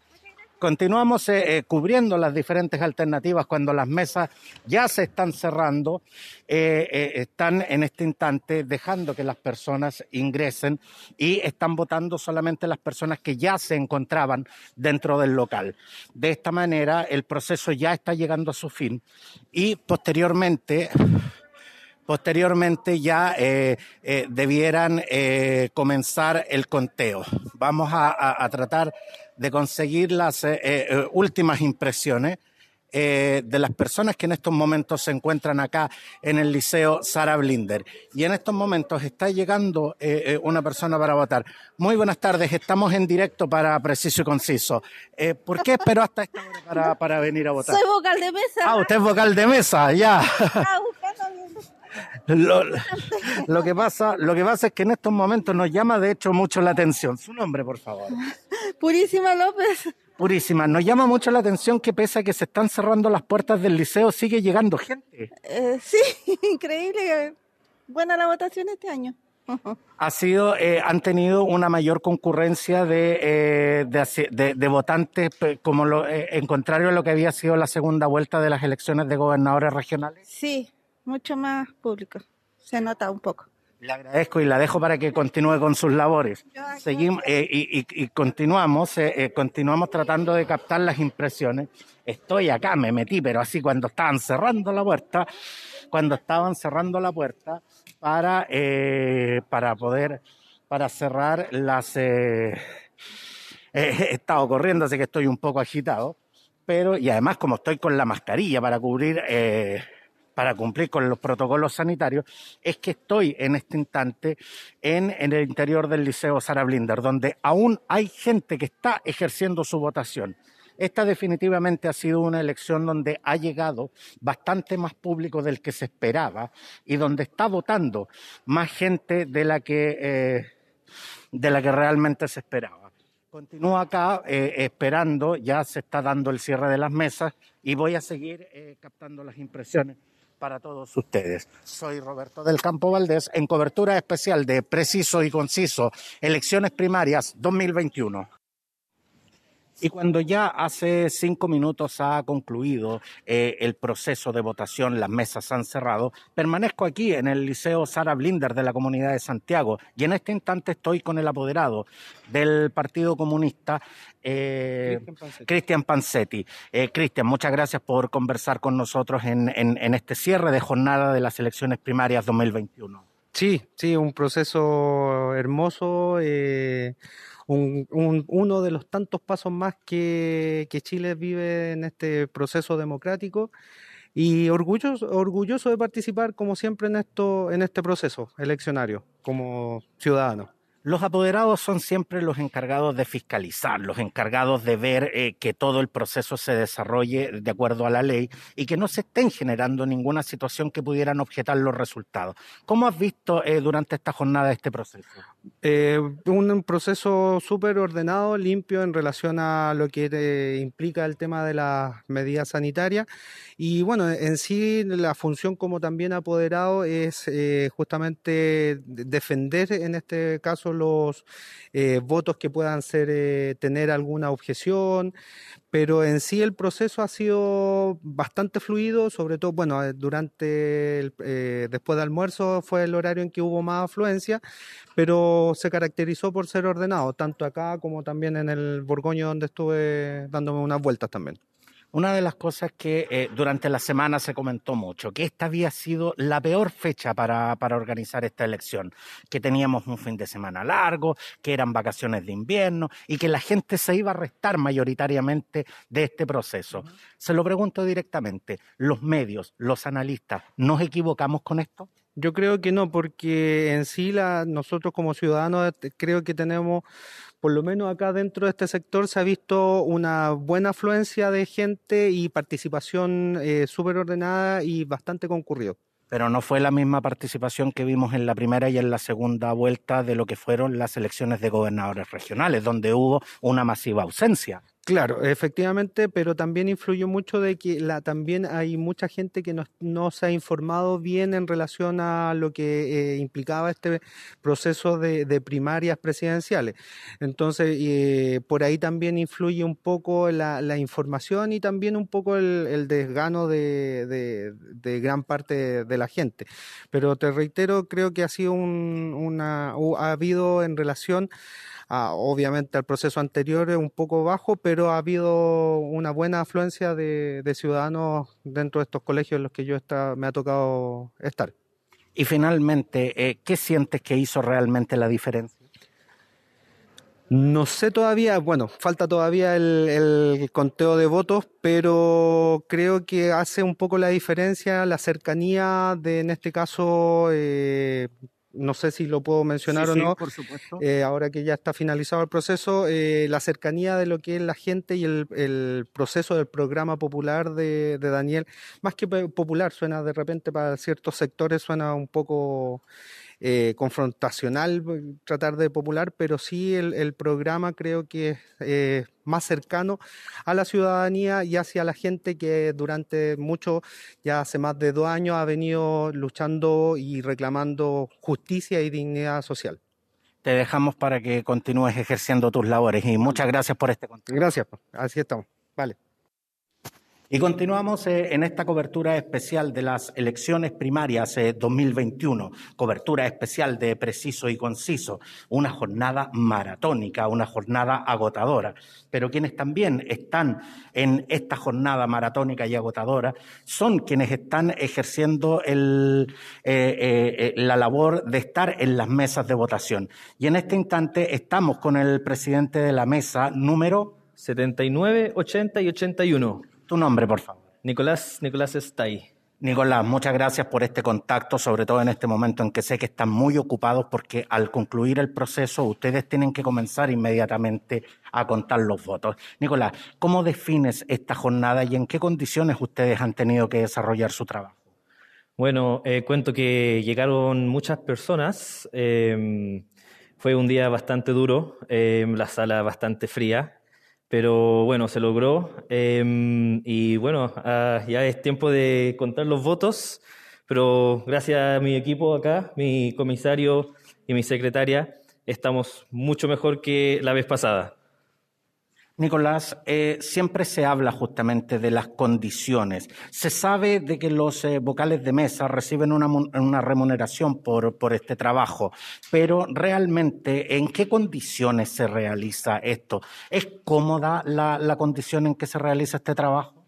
Continuamos eh, eh, cubriendo las diferentes alternativas cuando las mesas ya se están cerrando, eh, están en este instante dejando que las personas ingresen y están votando solamente las personas que ya se encontraban dentro del local. De esta manera, el proceso ya está llegando a su fin y posteriormente posteriormente ya eh, eh, debieran eh, comenzar el conteo. Vamos a, a- a tratar de conseguir las eh, eh, últimas impresiones eh, de las personas que en estos momentos se encuentran acá en el Liceo Sara Blinder. Y en estos momentos está llegando una persona para votar. Muy buenas tardes, estamos en directo para Preciso y Conciso. Eh, ¿Por qué esperó hasta esta hora para, para venir a votar? Soy vocal de mesa. Ah, usted es vocal de mesa, ya. Estaba buscando a mi- Lo, lo que pasa, lo que pasa es que en estos momentos nos llama de hecho mucho la atención. Su nombre, por favor. <laughs> Purísima López. Purísima, nos llama mucho la atención que pese a que se están cerrando las puertas del liceo, sigue llegando gente. Eh, sí, <laughs> increíble. Buena la votación este año. Ha sido, eh, han tenido una mayor concurrencia de, eh, de, de- de votantes, como lo, eh, en contrario a lo que había sido la segunda vuelta de las elecciones de gobernadores regionales. Sí, mucho más público. Se nota un poco. Le agradezco y la dejo para que continúe con sus labores. Seguimos eh, y, y- y continuamos, eh, eh, continuamos tratando de captar las impresiones. Estoy acá, me metí, pero así cuando estaban cerrando la puerta, cuando estaban cerrando la puerta para, eh, para poder, para cerrar las... <laughs> he estado corriendo, así que estoy un poco agitado, pero y además como estoy con la mascarilla para cubrir, eh, para cumplir con los protocolos sanitarios, es que estoy en este instante en, el interior del Liceo Sara Blinder, donde aún hay gente que está ejerciendo su votación. Esta definitivamente ha sido una elección donde ha llegado bastante más público del que se esperaba y donde está votando más gente de la que, eh, de la que realmente se esperaba. Continúo acá eh, esperando, ya se está dando el cierre de las mesas y voy a seguir eh, captando las impresiones para todos ustedes. Soy Roberto del Campo Valdés en cobertura especial de Preciso y Conciso, elecciones primarias 2021. Y cuando ya hace cinco minutos ha concluido eh, el proceso de votación, las mesas han cerrado, permanezco aquí en el Liceo Sara Blinder de la Comunidad de Santiago y en este instante estoy con el apoderado del Partido Comunista, eh, Cristian Panzetti. Cristian Panzetti. Eh, muchas gracias por conversar con nosotros en, en- en este cierre de jornada de las elecciones primarias 2021. Sí, sí, un proceso hermoso, eh, un, un- uno de los tantos pasos más que, que Chile vive en este proceso democrático y orgulloso, orgulloso de participar como siempre en esto, en este proceso eleccionario como ciudadano. Los apoderados son siempre los encargados de fiscalizar, los encargados de ver eh, que todo el proceso se desarrolle de acuerdo a la ley y que no se estén generando ninguna situación que pudieran objetar los resultados. ¿Cómo has visto eh, durante esta jornada este proceso? Eh, un proceso súper ordenado, limpio en relación a lo que implica el tema de las medidas sanitarias. Y bueno, en sí la función como también apoderado es justamente de- defender en este caso los eh, votos que puedan ser eh, tener alguna objeción, pero en sí el proceso ha sido bastante fluido, sobre todo, bueno, eh, durante el, eh, después de almuerzo fue el horario en que hubo más afluencia, pero se caracterizó por ser ordenado, tanto acá como también en el Borgoño donde estuve dándome unas vueltas también. Una de las cosas que eh, durante la semana se comentó mucho, que esta había sido la peor fecha para, para organizar esta elección, que teníamos un fin de semana largo, que eran vacaciones de invierno y que la gente se iba a restar mayoritariamente de este proceso. Se lo pregunto directamente, los medios, los analistas, ¿nos equivocamos con esto? Yo creo que no, porque en sí la, nosotros como ciudadanos eh, creo que tenemos por lo menos acá dentro de este sector se ha visto una buena afluencia de gente y participación eh, súper ordenada y bastante concurrido. Pero no fue la misma participación que vimos en la primera y en la segunda vuelta de lo que fueron las elecciones de gobernadores regionales, donde hubo una masiva ausencia. Claro, efectivamente, pero también influyó mucho de que la, también hay mucha gente que no, no se ha informado bien en relación a lo que eh, implicaba este proceso de, de primarias presidenciales. Entonces, eh, por ahí también influye un poco la, la información y también un poco el, desgano de, de, de, gran parte de la gente. Pero te reitero, creo que ha sido un, una, ha habido en relación obviamente al proceso anterior un poco bajo, pero ha habido una buena afluencia de, ciudadanos dentro de estos colegios en los que yo está, me ha tocado estar. Y finalmente, eh, ¿qué sientes que hizo realmente la diferencia? No sé todavía, bueno, falta todavía el, el, conteo de votos, pero creo que hace un poco la diferencia la cercanía de, en este caso, eh, no sé si lo puedo mencionar o no, por supuesto. Eh, ahora que ya está finalizado el proceso, eh, la cercanía de lo que es la gente y el, el proceso del programa popular de, de, Daniel, más que popular, suena de repente para ciertos sectores, suena un poco eh, confrontacional tratar de popular, pero sí el, el programa creo que es eh, más cercano a la ciudadanía y hacia la gente que durante mucho, ya hace más de dos años, ha venido luchando y reclamando justicia y dignidad social. Te dejamos para que continúes ejerciendo tus labores y muchas gracias por este contacto. Gracias, así estamos. Vale. Y continuamos eh, en esta cobertura especial de las elecciones primarias eh, 2021, cobertura especial de preciso y conciso, una jornada maratónica, una jornada agotadora. Pero quienes también están en esta jornada maratónica y agotadora son quienes están ejerciendo el, eh, la labor de estar en las mesas de votación. Y en este instante estamos con el presidente de la mesa número 79, 80 y 81. Tu nombre, por favor. Nicolás, Nicolás está ahí. Nicolás, muchas gracias por este contacto, sobre todo en este momento en que sé que están muy ocupados porque al concluir el proceso ustedes tienen que comenzar inmediatamente a contar los votos. Nicolás, ¿cómo defines esta jornada y en qué condiciones ustedes han tenido que desarrollar su trabajo? Bueno, eh, cuento que llegaron muchas personas. Eh, fue un día bastante duro, eh, la sala bastante fría. Pero bueno, se logró eh, y bueno, ah, ya es tiempo de contar los votos, pero gracias a mi equipo acá, mi comisario y mi secretaria, estamos mucho mejor que la vez pasada. Nicolás, eh, siempre se habla justamente de las condiciones. Se sabe de que los eh, vocales de mesa reciben una, una remuneración por, por, este trabajo, pero realmente, ¿en qué condiciones se realiza esto? ¿Es cómoda la, la condición en que se realiza este trabajo?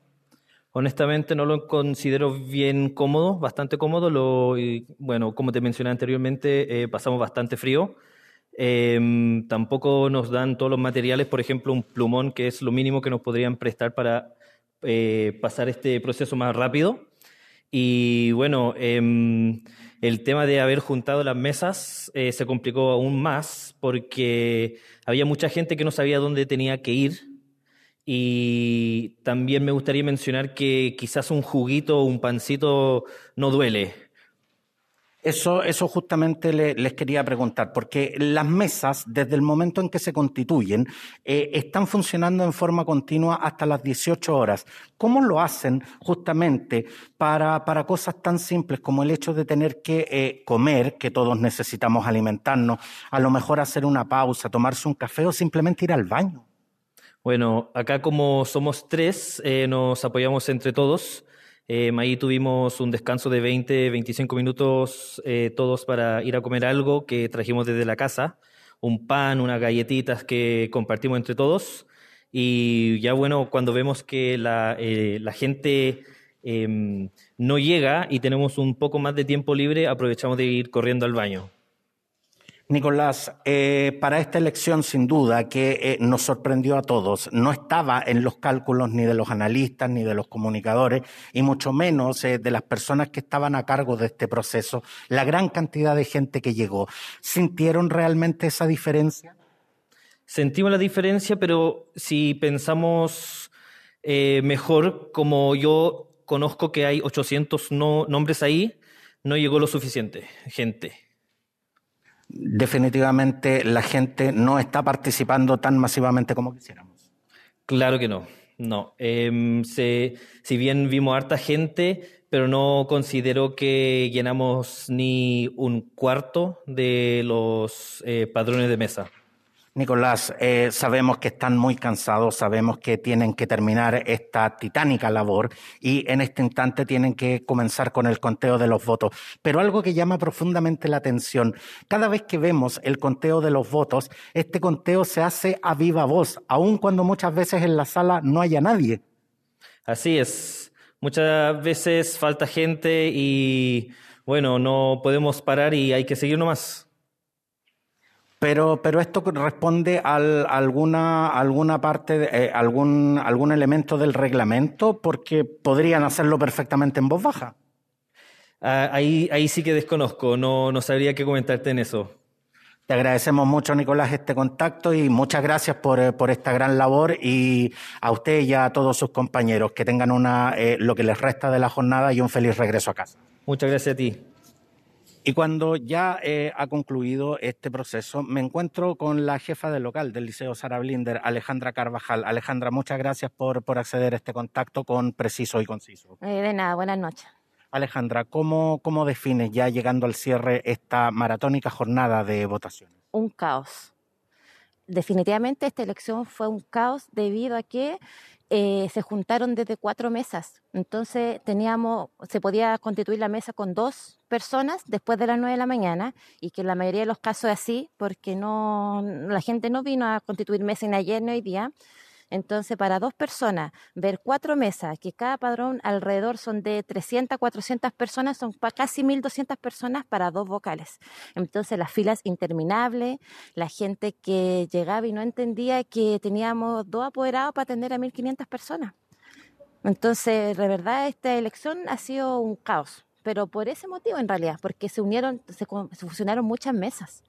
Honestamente no lo considero bien cómodo, bastante cómodo. Lo, bueno, como te mencioné anteriormente, eh, pasamos bastante frío. Eh, tampoco nos dan todos los materiales, por ejemplo, un plumón, que es lo mínimo que nos podrían prestar para eh, pasar este proceso más rápido. Y bueno, eh, el tema de haber juntado las mesas eh, se complicó aún más porque había mucha gente que no sabía dónde tenía que ir. Y también me gustaría mencionar que quizás un juguito o un pancito no duele. Eso, eso justamente le, les quería preguntar, porque las mesas, desde el momento en que se constituyen, eh, están funcionando en forma continua hasta las 18 horas. ¿Cómo lo hacen justamente para, para cosas tan simples como el hecho de tener que eh, comer, que todos necesitamos alimentarnos, a lo mejor hacer una pausa, tomarse un café o simplemente ir al baño? Bueno, acá como somos tres, eh, nos apoyamos entre todos. Eh, ahí tuvimos un descanso de 20, 25 minutos eh, todos para ir a comer algo que trajimos desde la casa, un pan, unas galletitas que compartimos entre todos. Y ya bueno, cuando vemos que la, eh, la gente em, no llega y tenemos un poco más de tiempo libre, aprovechamos de ir corriendo al baño. Nicolás, eh, para esta elección sin duda que eh, nos sorprendió a todos, no estaba en los cálculos ni de los analistas ni de los comunicadores y mucho menos eh, de las personas que estaban a cargo de este proceso, la gran cantidad de gente que llegó. ¿Sintieron realmente esa diferencia? sentimos la diferencia, pero si pensamos mejor, como yo conozco que hay 800 no, nombres ahí, no llegó lo suficiente gente. Definitivamente la gente no está participando tan masivamente como quisiéramos. Claro que no, no. Em, se, si bien vimos harta gente, pero no considero que llenamos ni un cuarto de los eh, padrones de mesa. Nicolás, eh, sabemos que están muy cansados, sabemos que tienen que terminar esta titánica labor y en este instante tienen que comenzar con el conteo de los votos. Pero algo que llama profundamente la atención, cada vez que vemos el conteo de los votos, este conteo se hace a viva voz, aun cuando muchas veces en la sala no haya nadie. Así es, muchas veces falta gente y bueno, no podemos parar y hay que seguir nomás. Pero, pero esto responde a alguna, alguna parte, de, eh, algún, algún elemento del reglamento, porque podrían hacerlo perfectamente en voz baja. Ah, ahí, ahí sí que desconozco, no, no sabría qué comentarte en eso. Te agradecemos mucho, Nicolás, este contacto y muchas gracias por, eh, por esta gran labor y a usted y a todos sus compañeros que tengan una, eh, lo que les resta de la jornada y un feliz regreso a casa. Muchas gracias a ti. Y cuando ya eh, ha concluido este proceso, me encuentro con la jefa del local del Liceo Sara Blinder, Alejandra Carvajal. Alejandra, muchas gracias por, por acceder a este contacto con Preciso y Conciso. Eh, de nada, buenas noches. Alejandra, ¿cómo, ¿cómo defines ya llegando al cierre esta maratónica jornada de votaciones? Un caos. Definitivamente esta elección fue un caos debido a que eh, se juntaron desde cuatro mesas. Entonces teníamos, se podía constituir la mesa con dos personas después de las nueve de la mañana y que en la mayoría de los casos es así porque no, la gente no vino a constituir mesa ni ayer ni hoy día. Entonces, para dos personas, ver cuatro mesas, que cada padrón alrededor son de 300, 400 personas, son casi 1.200 personas para dos vocales. Entonces, las filas interminables, la gente que llegaba y no entendía que teníamos dos apoderados para atender a 1.500 personas. Entonces, de verdad, esta elección ha sido un caos, pero por ese motivo en realidad, porque se unieron, se, se fusionaron muchas mesas.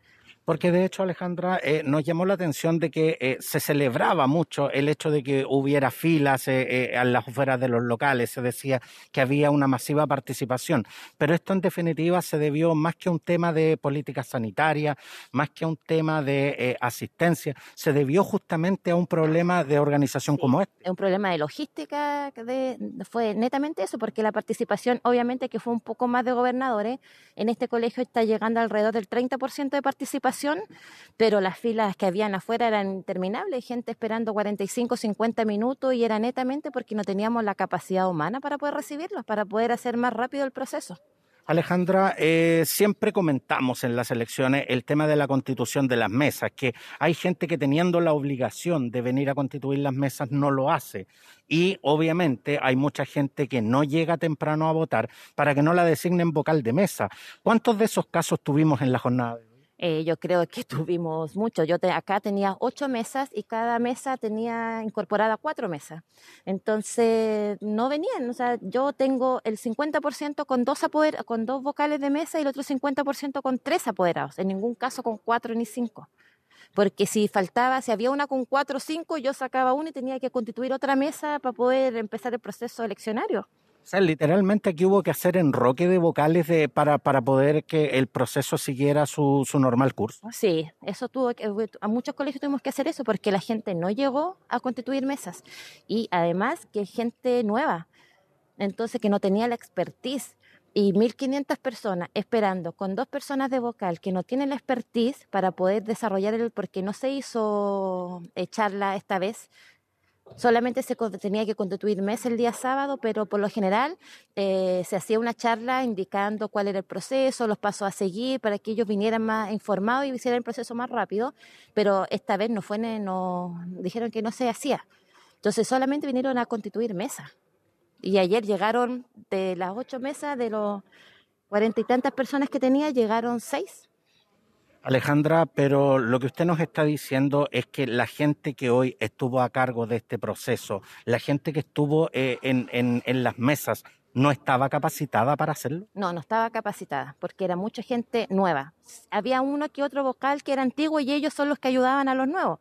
Porque de hecho, Alejandra, eh, nos llamó la atención de que eh, se celebraba mucho el hecho de que hubiera filas eh, eh, a las afueras de los locales, se decía que había una masiva participación, pero esto en definitiva se debió más que a un tema de política sanitaria, más que a un tema de eh, asistencia, se debió justamente a un problema de organización como este. Es un problema de logística, de, fue netamente eso, porque la participación, obviamente que fue un poco más de gobernadores, en este colegio está llegando alrededor del 30% de participación pero las filas que habían afuera eran interminables, gente esperando 45, 50 minutos y era netamente porque no teníamos la capacidad humana para poder recibirlos, para poder hacer más rápido el proceso. Alejandra, eh, siempre comentamos en las elecciones el tema de la constitución de las mesas, que hay gente que teniendo la obligación de venir a constituir las mesas no lo hace. Y obviamente hay mucha gente que no llega temprano a votar para que no la designen vocal de mesa. ¿Cuántos de esos casos tuvimos en la jornada? Eh, yo creo que <laughs> tuvimos mucho. Yo te, acá tenía ocho mesas y cada mesa tenía incorporada cuatro mesas. Entonces, no venían. O sea, yo tengo el 50% con dos, apoder, con dos vocales de mesa y el otro 50% con tres apoderados. En ningún caso con cuatro ni cinco. Porque si faltaba, si había una con cuatro o cinco, yo sacaba una y tenía que constituir otra mesa para poder empezar el proceso eleccionario. O sea, literalmente aquí hubo que hacer enroque de vocales para, poder que el proceso siguiera su, normal curso. Sí, eso tuvo que, a muchos colegios tuvimos que hacer eso porque la gente no llegó a constituir mesas y además que gente nueva, entonces que no tenía la expertise y 1.500 personas esperando con dos personas de vocal que no tienen la expertise para poder desarrollar el, porque no se hizo charla esta vez, solamente se tenía que constituir mes el día sábado, pero por lo general eh, se hacía una charla indicando cuál era el proceso, los pasos a seguir para que ellos vinieran más informados y hicieran el proceso más rápido, pero esta vez no fue, no, dijeron que no se hacía. Entonces solamente vinieron a constituir mesa. Y ayer llegaron de las ocho mesas, de los cuarenta y tantas personas que tenía, llegaron seis. Alejandra, pero lo que usted nos está diciendo es que la gente que hoy estuvo a cargo de este proceso, la gente que estuvo eh, en, en, en las mesas, ¿no estaba capacitada para hacerlo? No, no estaba capacitada, porque era mucha gente nueva. Había uno que otro vocal que era antiguo y ellos son los que ayudaban a los nuevos.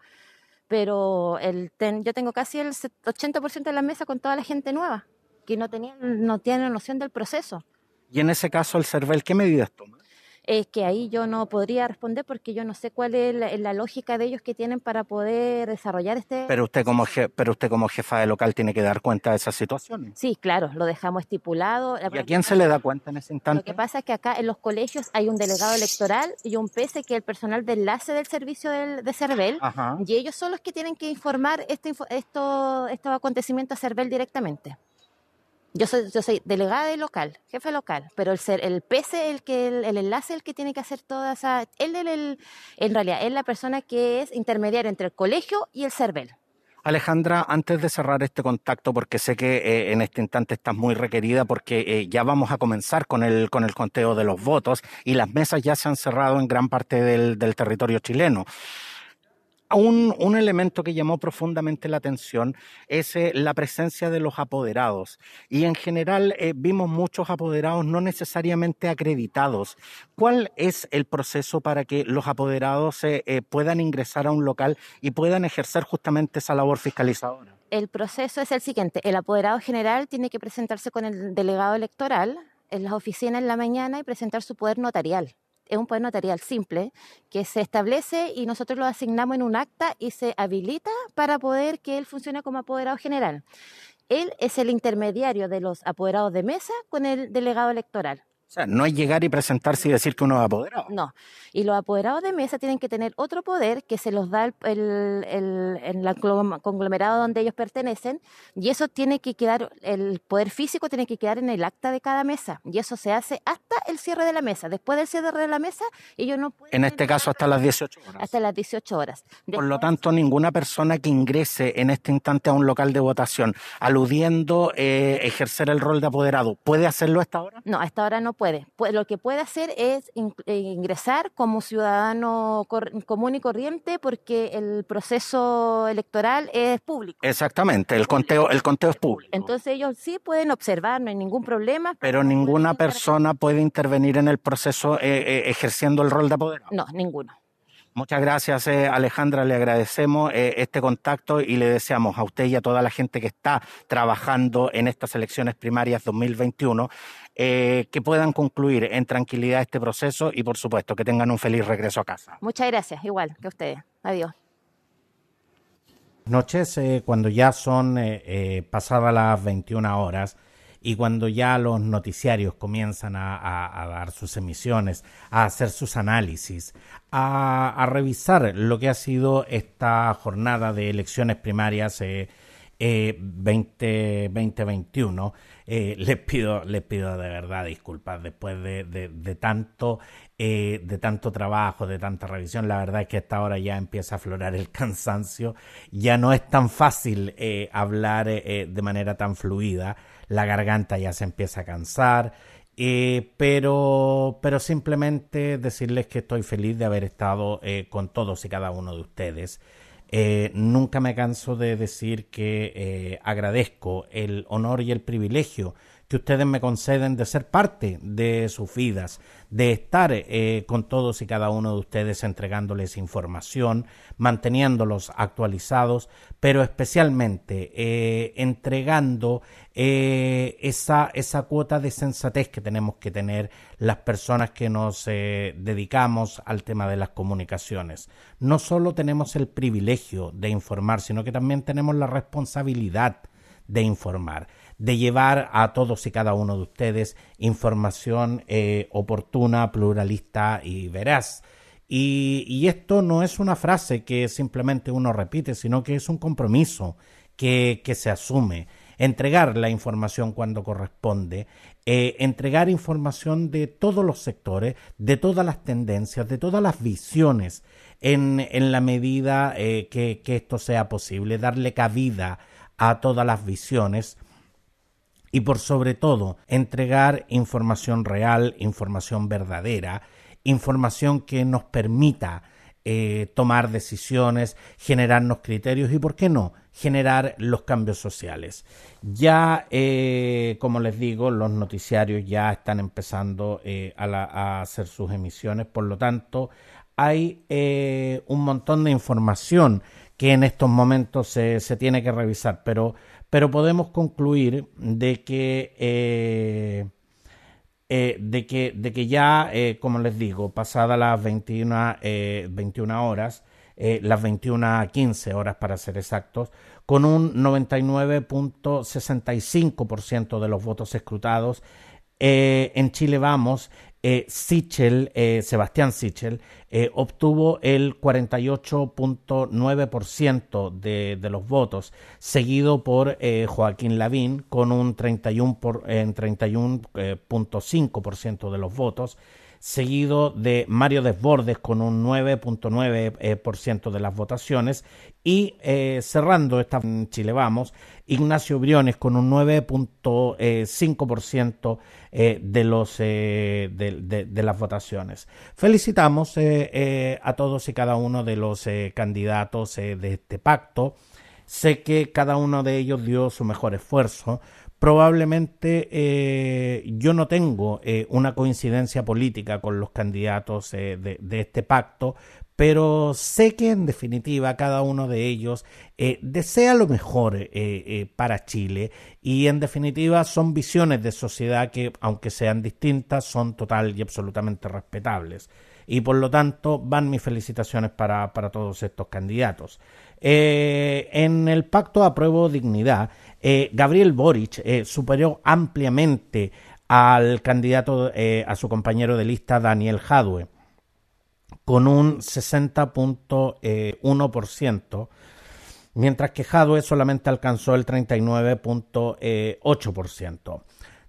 Pero el ten- yo tengo casi el 80% de la mesa con toda la gente nueva, que no, tenían, no tienen noción del proceso. Y en ese caso, el CERVEL, ¿qué medidas toma? Es que ahí yo no podría responder porque yo no sé cuál es la, la lógica de ellos que tienen para poder desarrollar este... Pero usted como je- pero usted como jefa de local tiene que dar cuenta de esas situaciones. Sí, claro, lo dejamos estipulado. ¿Y a quién se le da cuenta en ese Lo instante? que pasa es que acá en los colegios hay un delegado electoral y un PC que es el personal de enlace del servicio del, de CERVEL Ajá. y ellos son los que tienen que informar este, esto, estos acontecimientos a CERVEL directamente. Yo soy, yo soy delegada de local, jefe local, pero el, ser, el PC, el, que, el, el enlace, el que tiene que hacer toda esa... Él, él, él- en realidad, es la persona que es intermediario entre el colegio y el CERVEL. Alejandra, antes de cerrar este contacto, porque sé que eh, en este instante estás muy requerida, porque eh, ya vamos a comenzar con el, con el conteo de los votos y las mesas ya se han cerrado en gran parte del, del territorio chileno. Un, elemento que llamó profundamente la atención es eh, la presencia de los apoderados. Y en general eh, vimos muchos apoderados no necesariamente acreditados. ¿Cuál es el proceso para que los apoderados eh, puedan ingresar a un local y puedan ejercer justamente esa labor fiscalizadora? El proceso es el siguiente. El apoderado general tiene que presentarse con el delegado electoral en las oficinas en la mañana y presentar su poder notarial. Es un poder notarial simple que se establece y nosotros lo asignamos en un acta y se habilita para poder que él funcione como apoderado general. Él es el intermediario de los apoderados de mesa con el delegado electoral. O sea, no es llegar y presentarse y decir que uno es apoderado. No. Y los apoderados de mesa tienen que tener otro poder que se los da el, el, el- el conglom- conglomerado donde ellos pertenecen y eso tiene que quedar, el poder físico tiene que quedar en el acta de cada mesa y eso se hace hasta el cierre de la mesa. Después del cierre de la mesa, ellos no pueden En este caso, hasta las 18 horas. hasta las 18 horas. Por lo tanto, ninguna persona que ingrese en este instante a un local de votación aludiendo eh, ejercer el rol de apoderado, ¿puede hacerlo hasta ahora? No, hasta ahora no puede. Pu- Lo que puede hacer es eh, ingresar como ciudadano común y corriente porque el proceso electoral es público. Exactamente, el conteo, el conteo es público. Entonces ellos sí pueden observar, no hay ningún problema. Pero ninguna persona puede intervenir en el proceso eh, eh, ejerciendo el rol de apoderado. No, ninguno. Muchas gracias, eh, Alejandra. Le agradecemos eh, este contacto y le deseamos a usted y a toda la gente que está trabajando en estas elecciones primarias 2021 eh, que puedan concluir en tranquilidad este proceso y, por supuesto, que tengan un feliz regreso a casa. Muchas gracias, igual que ustedes. Adiós. noches eh, cuando ya son eh, eh, pasadas las 21 horas y cuando ya los noticiarios comienzan a, a- a dar sus emisiones, a hacer sus análisis, a, a revisar lo que ha sido esta jornada de elecciones primarias eh, eh, 20, 2021, eh, les pido les pido de verdad disculpas después de, tanto eh, de tanto trabajo, de tanta revisión. La verdad es que a esta hora ya empieza a aflorar el <laughs> cansancio. Ya no es tan fácil eh, hablar eh, eh, de manera tan fluida. La garganta ya se empieza a cansar. Eh, pero, pero simplemente decirles que estoy feliz de haber estado eh, con todos y cada uno de ustedes. Eh, nunca me canso de decir que eh, agradezco el honor y el privilegio que ustedes me conceden de ser parte de sus vidas, de estar eh, con todos y cada uno de ustedes entregándoles información, manteniéndolos actualizados, pero especialmente eh, entregando eh, esa, esa cuota de sensatez que tenemos que tener las personas que nos eh, dedicamos al tema de las comunicaciones. No solo tenemos el privilegio de informar, sino que también tenemos la responsabilidad de informar, de llevar a todos y cada uno de ustedes información eh, oportuna, pluralista y veraz. Y, y esto no es una frase que simplemente uno repite, sino que es un compromiso que, se asume. Entregar la información cuando corresponde, eh, entregar información de todos los sectores, de todas las tendencias, de todas las visiones, en, en la medida eh, que esto sea posible, darle cabida a todas las visiones y por sobre todo entregar información real, información verdadera información que nos permita eh, tomar decisiones, generarnos criterios y, ¿por qué no?, generar los cambios sociales. Ya, eh, como les digo, los noticiarios ya están empezando eh, a, hacer sus emisiones, por lo tanto, hay un montón de información que en estos momentos se, se tiene que revisar, pero, pero podemos concluir de que eh, de, que, de que ya, eh, como les digo, pasadas las 21, 21 eh, horas, las 21 15 horas para ser exactos, con un 99.65% de los votos escrutados, en Chile Vamos eh, Sichel, eh, Sebastián Sichel, eh, obtuvo el 48.9% de, de, los votos, seguido por Joaquín Lavín con un 31.5% de los votos, seguido de Mario Desbordes con un 9.9% de las votaciones y cerrando esta Chile Vamos, Ignacio Briones con un 9.5% eh, de, los, eh, de, las votaciones. Felicitamos eh, a todos y cada uno de los candidatos de este pacto. Sé que cada uno de ellos dio su mejor esfuerzo. Probablemente yo no tengo una coincidencia política con los candidatos de, este pacto, pero sé que en definitiva cada uno de ellos eh, desea lo mejor eh, eh, para Chile y en definitiva son visiones de sociedad que aunque sean distintas son total y absolutamente respetables y por lo tanto van mis felicitaciones para, para todos estos candidatos. en el pacto Apruebo Dignidad, Gabriel Boric superó ampliamente al candidato, a su compañero de lista Daniel Jadwe con un 60.1%, mientras que Jadwe solamente alcanzó el 39.8%.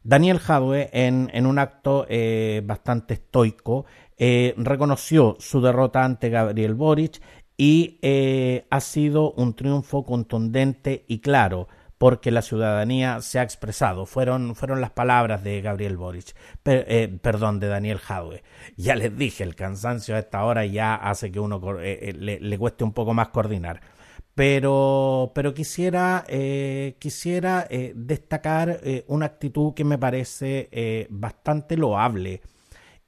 Daniel Jadwe, en, un acto eh, bastante estoico, eh, reconoció su derrota ante Gabriel Boric y eh, ha sido un triunfo contundente y claro porque la ciudadanía se ha expresado. Fueron, fueron las palabras de Gabriel Boric, eh, perdón, de Daniel Jadwe. Ya les dije, el cansancio a esta hora ya hace que uno eh, eh, le, cueste un poco más coordinar. Pero, pero quisiera, quisiera destacar una actitud que me parece bastante loable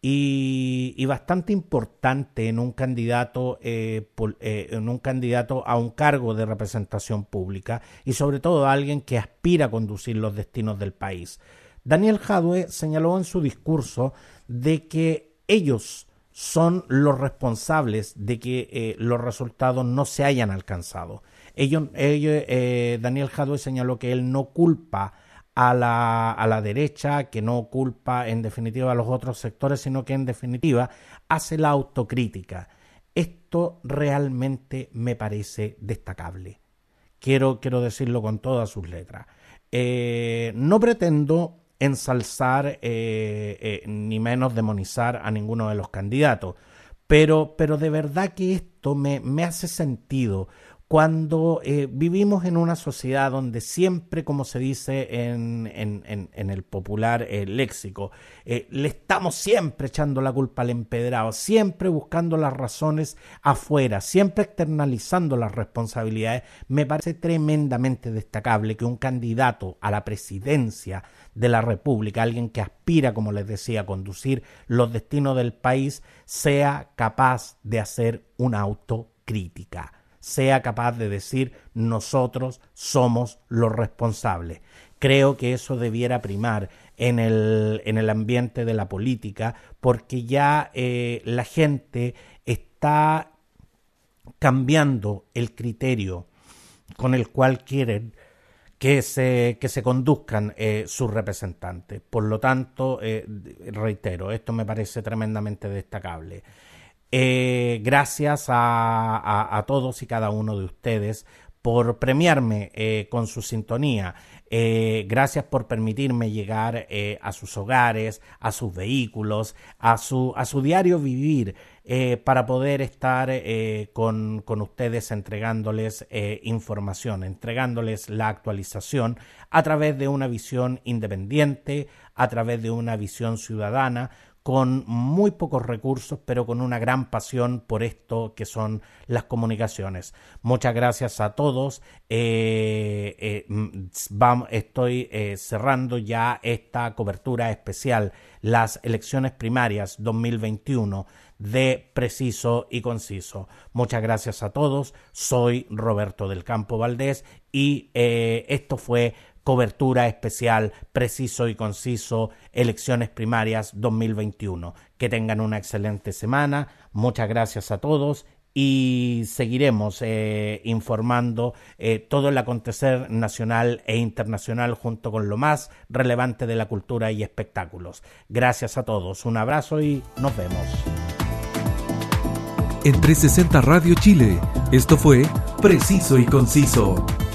y, bastante importante en un candidato eh, eh, en un candidato a un cargo de representación pública y sobre todo a alguien que aspira a conducir los destinos del país. Daniel Jadwe señaló en su discurso de que ellos son los responsables de que eh, los resultados no se hayan alcanzado. Ellos, ellos Daniel Jadwe señaló que él no culpa a la, a la derecha, que no culpa en definitiva a los otros sectores, sino que en definitiva hace la autocrítica. Esto realmente me parece destacable. Quiero, quiero decirlo con todas sus letras. Eh, no pretendo ensalzar eh, eh, ni menos demonizar a ninguno de los candidatos, pero, pero de verdad que esto me, me hace sentido cuando eh, vivimos en una sociedad donde siempre, como se dice en, en, el popular eh, léxico, eh, le estamos siempre echando la culpa al empedrado, siempre buscando las razones afuera, siempre externalizando las responsabilidades, me parece tremendamente destacable que un candidato a la presidencia de la República, alguien que aspira, como les decía, a conducir los destinos del país, sea capaz de hacer una autocrítica sea capaz de decir nosotros somos los responsables. Creo que eso debiera primar en el, en el ambiente de la política porque ya eh, la gente está cambiando el criterio con el cual quieren que se, que se conduzcan eh, sus representantes. Por lo tanto, eh, reitero, esto me parece tremendamente destacable. Eh, gracias a, todos y cada uno de ustedes por premiarme eh, con su sintonía. Eh, gracias por permitirme llegar a sus hogares, a sus vehículos, a su, a su diario vivir, para poder estar con, con, ustedes entregándoles información, entregándoles la actualización a través de una visión independiente, a través de una visión ciudadana, con muy pocos recursos, pero con una gran pasión por esto que son las comunicaciones. Muchas gracias a todos. Eh, eh, mm, vamos, estoy eh, cerrando ya esta cobertura especial, las elecciones primarias 2021 de Preciso y Conciso. Muchas gracias a todos. Soy Roberto del Campo Valdés y esto fue cobertura especial, preciso y conciso, elecciones primarias 2021. Que tengan una excelente semana, muchas gracias a todos y seguiremos eh, informando eh, todo el acontecer nacional e internacional junto con lo más relevante de la cultura y espectáculos. Gracias a todos, un abrazo y nos vemos. En 360 Radio Chile, esto fue Preciso y Conciso